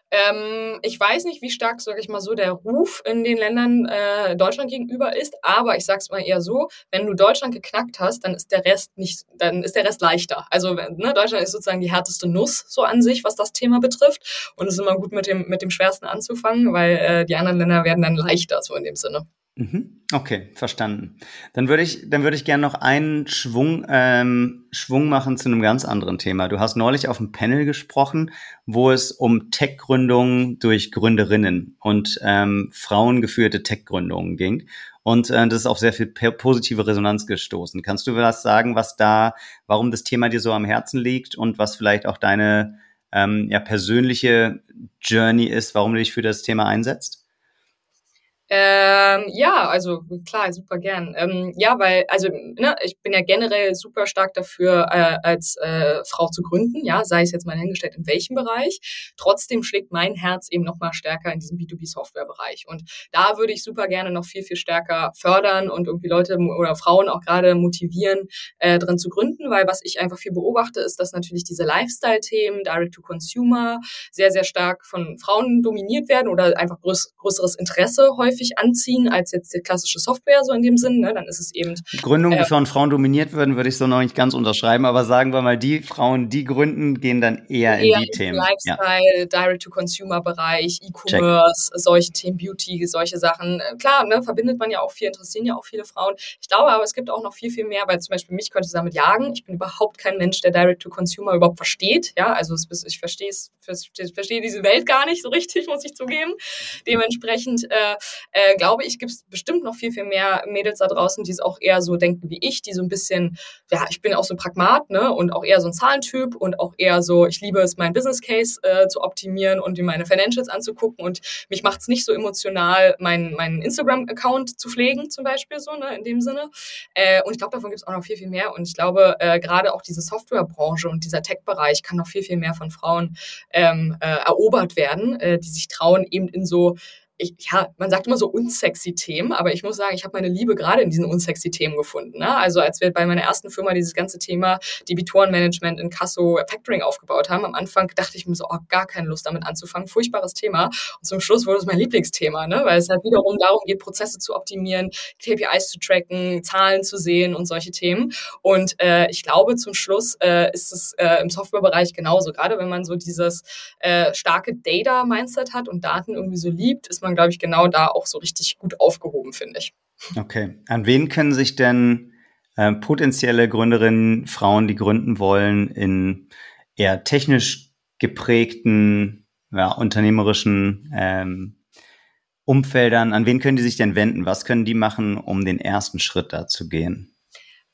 Ähm, ich weiß nicht, wie stark, sage ich mal so, der Ruf in den Ländern äh, Deutschland gegenüber ist, aber ich sag's mal eher so, wenn du Deutschland geknackt hast, dann ist der Rest nicht, dann ist der Rest leichter. Also ne, Deutschland ist sozusagen die härteste Nuss so an sich, was das Thema betrifft. Und es ist immer gut mit dem, mit dem Schwersten anzufangen, weil äh, die anderen Länder werden dann leichter, so in dem Sinne. Mhm. Okay, verstanden. Dann würde ich, dann würde ich gerne noch einen Schwung, ähm, Schwung machen zu einem ganz anderen Thema. Du hast neulich auf einem Panel gesprochen, wo es um Tech-Gründungen durch Gründerinnen und ähm, frauengeführte Tech-Gründungen ging. Und äh, das ist auf sehr viel positive Resonanz gestoßen. Kannst du was sagen, was da, warum das Thema dir so am Herzen liegt und was vielleicht auch deine ähm, ja, persönliche Journey ist, warum du dich für das Thema einsetzt? Ähm, ja, also klar, super gern. Ähm, ja, weil, also ne, ich bin ja generell super stark dafür, äh, als äh, Frau zu gründen, ja, sei es jetzt mal hingestellt, in welchem Bereich. Trotzdem schlägt mein Herz eben noch mal stärker in diesem B2B-Software-Bereich. Und da würde ich super gerne noch viel, viel stärker fördern und irgendwie Leute oder Frauen auch gerade motivieren, äh, drin zu gründen, weil was ich einfach viel beobachte, ist, dass natürlich diese Lifestyle-Themen, Direct-to-Consumer, sehr, sehr stark von Frauen dominiert werden oder einfach größ größeres Interesse häufig häufig anziehen als jetzt die klassische Software so in dem Sinn. Ne? Dann ist es eben. Gründungen, äh, die von Frauen dominiert würden, würde ich so noch nicht ganz unterschreiben, aber sagen wir mal, die Frauen, die gründen, gehen dann eher, eher in die Themen. Lifestyle, ja. Direct-to-Consumer-Bereich, E-Commerce, solche Themen, Beauty, solche Sachen. Äh, klar, ne, verbindet man ja auch viel, interessieren ja auch viele Frauen. Ich glaube aber, es gibt auch noch viel, viel mehr, weil zum Beispiel mich könnte es damit jagen. Ich bin überhaupt kein Mensch, der Direct-to-Consumer überhaupt versteht. Ja, also ich verstehe es, verstehe diese Welt gar nicht so richtig, muss ich zugeben. Dementsprechend äh, äh, glaube ich, gibt es bestimmt noch viel, viel mehr Mädels da draußen, die es auch eher so denken wie ich, die so ein bisschen, ja, ich bin auch so ein Pragmat, ne, und auch eher so ein Zahlentyp und auch eher so, ich liebe es, meinen Business Case äh, zu optimieren und meine Financials anzugucken und mich macht es nicht so emotional, meinen mein Instagram-Account zu pflegen, zum Beispiel so, ne, in dem Sinne. Äh, und ich glaube, davon gibt es auch noch viel, viel mehr und ich glaube, äh, gerade auch diese Softwarebranche und dieser Tech-Bereich kann noch viel, viel mehr von Frauen ähm, äh, erobert werden, äh, die sich trauen, eben in so ich, ja, man sagt immer so unsexy Themen, aber ich muss sagen, ich habe meine Liebe gerade in diesen unsexy Themen gefunden. Ne? Also als wir bei meiner ersten Firma dieses ganze Thema Debitorenmanagement in Kasso Factoring aufgebaut haben, am Anfang dachte ich mir so, oh, gar keine Lust damit anzufangen, furchtbares Thema. Und zum Schluss wurde es mein Lieblingsthema, ne? weil es halt wiederum darum geht, Prozesse zu optimieren, KPIs zu tracken, Zahlen zu sehen und solche Themen. Und äh, ich glaube, zum Schluss äh, ist es äh, im Softwarebereich genauso. Gerade wenn man so dieses äh, starke Data-Mindset hat und Daten irgendwie so liebt, ist man man, glaube ich, genau da auch so richtig gut aufgehoben, finde ich. Okay. An wen können sich denn äh, potenzielle Gründerinnen, Frauen, die gründen wollen, in eher technisch geprägten, ja, unternehmerischen ähm, Umfeldern, an wen können die sich denn wenden? Was können die machen, um den ersten Schritt da zu gehen?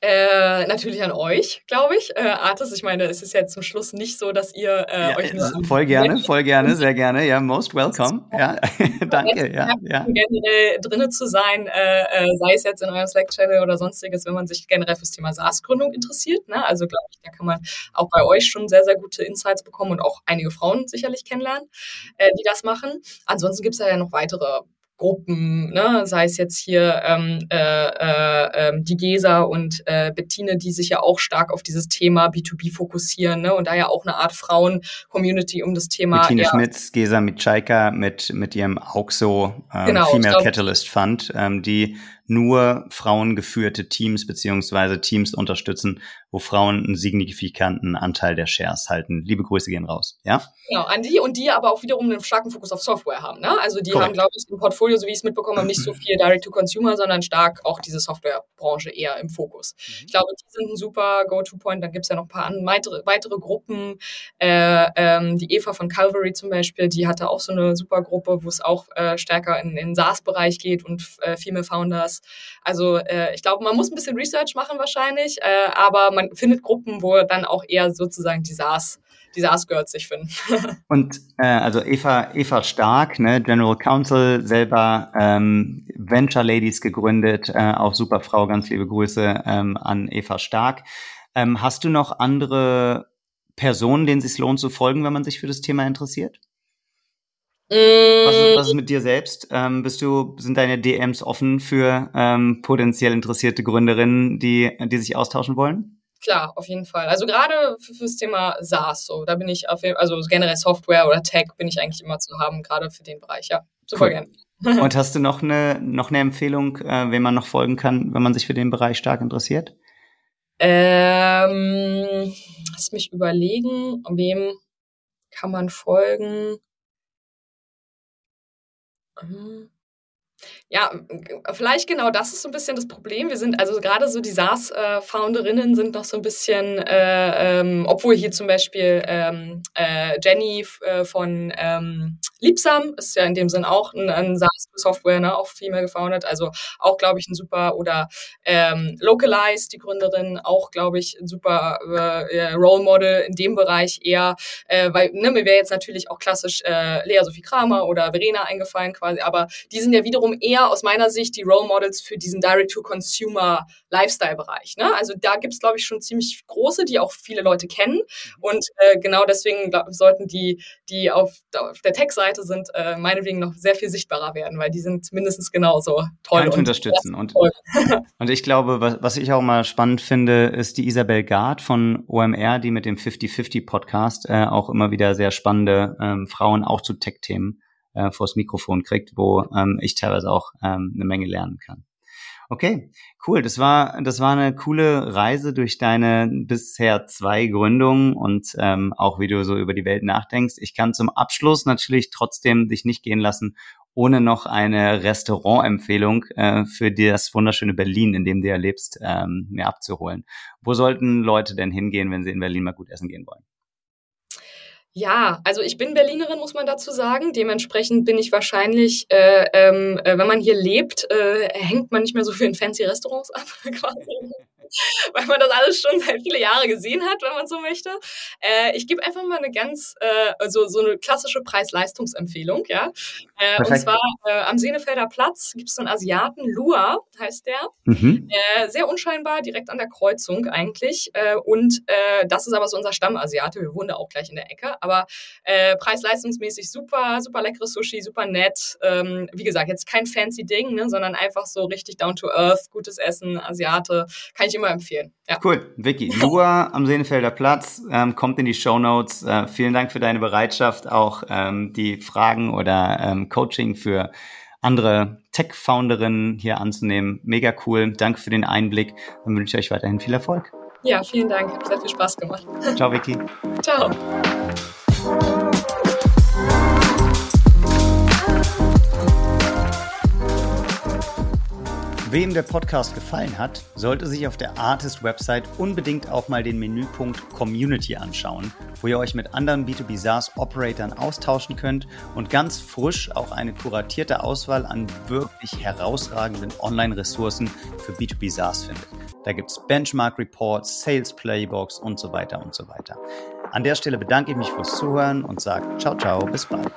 Äh, natürlich an euch, glaube ich. Äh, Artis, ich meine, es ist ja zum Schluss nicht so, dass ihr äh, ja, euch nur voll gerne, voll gerne, sehr gerne. Ja, most welcome. Ja, danke. Ja, ja. Generell drinnen zu sein, äh, äh, sei es jetzt in eurem Slack-Channel oder sonstiges, wenn man sich generell fürs Thema SaaS-Gründung interessiert. Ne? Also glaube ich, da kann man auch bei euch schon sehr, sehr gute Insights bekommen und auch einige Frauen sicherlich kennenlernen, äh, die das machen. Ansonsten gibt es ja noch weitere Gruppen, ne? sei es jetzt hier ähm, äh, äh, ähm, die Gesa und äh, Bettine, die sich ja auch stark auf dieses Thema B2B fokussieren ne? und da ja auch eine Art Frauen-Community um das Thema. Bettine ja. Schmitz, Gesa Mitschaiker mit, mit ihrem AUXO ähm, genau, Female glaub, Catalyst Fund, ähm, die nur frauengeführte Teams beziehungsweise Teams unterstützen, wo Frauen einen signifikanten Anteil der Shares halten. Liebe Grüße gehen raus, ja? Genau, an die und die aber auch wiederum einen starken Fokus auf Software haben. Ne? Also die Correct. haben, glaube ich, im Portfolio, so wie ich es mitbekommen habe, nicht so viel Direct-to-Consumer, sondern stark auch diese Softwarebranche eher im Fokus. Mhm. Ich glaube, die sind ein super Go-To-Point. Dann gibt es ja noch ein paar weitere, weitere Gruppen. Äh, ähm, die Eva von Calvary zum Beispiel, die hatte auch so eine super Gruppe, wo es auch äh, stärker in den SaaS-Bereich geht und äh, Female Founders. Also äh, ich glaube, man muss ein bisschen Research machen wahrscheinlich, äh, aber man findet Gruppen, wo dann auch eher sozusagen die SaaS die SaaS-Girls sich finden. Und äh, also Eva, Eva Stark, ne, General Counsel, selber ähm, Venture Ladies gegründet, äh, auch super Frau, ganz liebe Grüße ähm, an Eva Stark. Ähm, hast du noch andere Personen, denen es sich lohnt zu folgen, wenn man sich für das Thema interessiert? Was ist, was ist mit dir selbst? Ähm, bist du, sind deine DMs offen für ähm, potenziell interessierte Gründerinnen, die, die sich austauschen wollen? Klar, auf jeden Fall. Also gerade für, fürs Thema SaaS, so da bin ich auf jeden, also generell Software oder Tech bin ich eigentlich immer zu haben, gerade für den Bereich. Ja, super cool. gerne. Und hast du noch eine noch eine Empfehlung, äh, wem man noch folgen kann, wenn man sich für den Bereich stark interessiert? Ähm, lass mich überlegen, wem kann man folgen? Mhm. Ja, vielleicht genau das ist so ein bisschen das Problem. Wir sind also gerade so die SaaS-Founderinnen sind noch so ein bisschen, äh, ähm, obwohl hier zum Beispiel ähm, äh, Jenny äh, von ähm, Liebsam ist ja in dem Sinn auch ein, ein SaaS-Software, ne, auch Female gefounded, also auch, glaube ich, ein super oder ähm, Localize, die Gründerin, auch, glaube ich, ein super äh, Role Model in dem Bereich eher, äh, weil ne, mir wäre jetzt natürlich auch klassisch äh, Lea Sophie Kramer oder Verena eingefallen quasi, aber die sind ja wiederum eher aus meiner Sicht die Role Models für diesen Direct-to-Consumer Lifestyle-Bereich. Ne? Also da gibt es, glaube ich, schon ziemlich große, die auch viele Leute kennen und äh, genau deswegen glaub, sollten die, die auf, auf der Tech-Seite sind, äh, meinetwegen noch sehr viel sichtbarer werden, weil die sind mindestens genauso toll. Kann ich unterstützen. Und, und ich glaube, was, was ich auch mal spannend finde, ist die Isabel Gard von OMR, die mit dem 50-50 Podcast äh, auch immer wieder sehr spannende ähm, Frauen auch zu Tech-Themen äh, vors Mikrofon kriegt, wo ähm, ich teilweise auch ähm, eine Menge lernen kann. Okay, cool. Das war, das war eine coole Reise durch deine bisher zwei Gründungen und ähm, auch wie du so über die Welt nachdenkst. Ich kann zum Abschluss natürlich trotzdem dich nicht gehen lassen, ohne noch eine Restaurantempfehlung äh, für das wunderschöne Berlin, in dem du ja lebst, ähm, mir abzuholen. Wo sollten Leute denn hingehen, wenn sie in Berlin mal gut essen gehen wollen? Ja, also ich bin Berlinerin, muss man dazu sagen. Dementsprechend bin ich wahrscheinlich, äh, ähm, äh, wenn man hier lebt, äh, hängt man nicht mehr so viel in fancy Restaurants ab, quasi. weil man das alles schon seit viele Jahre gesehen hat, wenn man so möchte. Äh, ich gebe einfach mal eine ganz, äh, so, so eine klassische Preis-Leistungsempfehlung, ja. Äh, und zwar äh, am Senefelder Platz gibt es so einen Asiaten, Lua heißt der. Mhm. Äh, sehr unscheinbar, direkt an der Kreuzung eigentlich. Äh, und das ist aber so unser Stammasiate. Wir wohnen da auch gleich in der Ecke. Aber preis-leistungsmäßig super, super leckeres Sushi, super nett. Ähm, wie gesagt, jetzt kein fancy Ding, ne, sondern einfach so richtig down to earth, gutes Essen, Asiate. Kann ich immer empfehlen. Ja. Cool, Vicky. Lua am Senefelder Platz, ähm, kommt in die Show Notes. Äh, vielen Dank für deine Bereitschaft, auch ähm, die Fragen oder ähm, Coaching für andere Tech-Founderinnen hier anzunehmen. Mega cool. Danke für den Einblick. Dann wünsche ich euch weiterhin viel Erfolg. Ja, vielen Dank. Hat sehr viel Spaß gemacht. Ciao, Vicky. Ciao. Wem der Podcast gefallen hat, sollte sich auf der Artist-Website unbedingt auch mal den Menüpunkt Community anschauen, wo ihr euch mit anderen B2B SaaS-Operatoren austauschen könnt und ganz frisch auch eine kuratierte Auswahl an wirklich herausragenden Online-Ressourcen für B2B SaaS findet. Da gibt es Benchmark-Reports, Sales-Playbooks und so weiter und so weiter. An der Stelle bedanke ich mich fürs Zuhören und sage ciao, ciao, bis bald.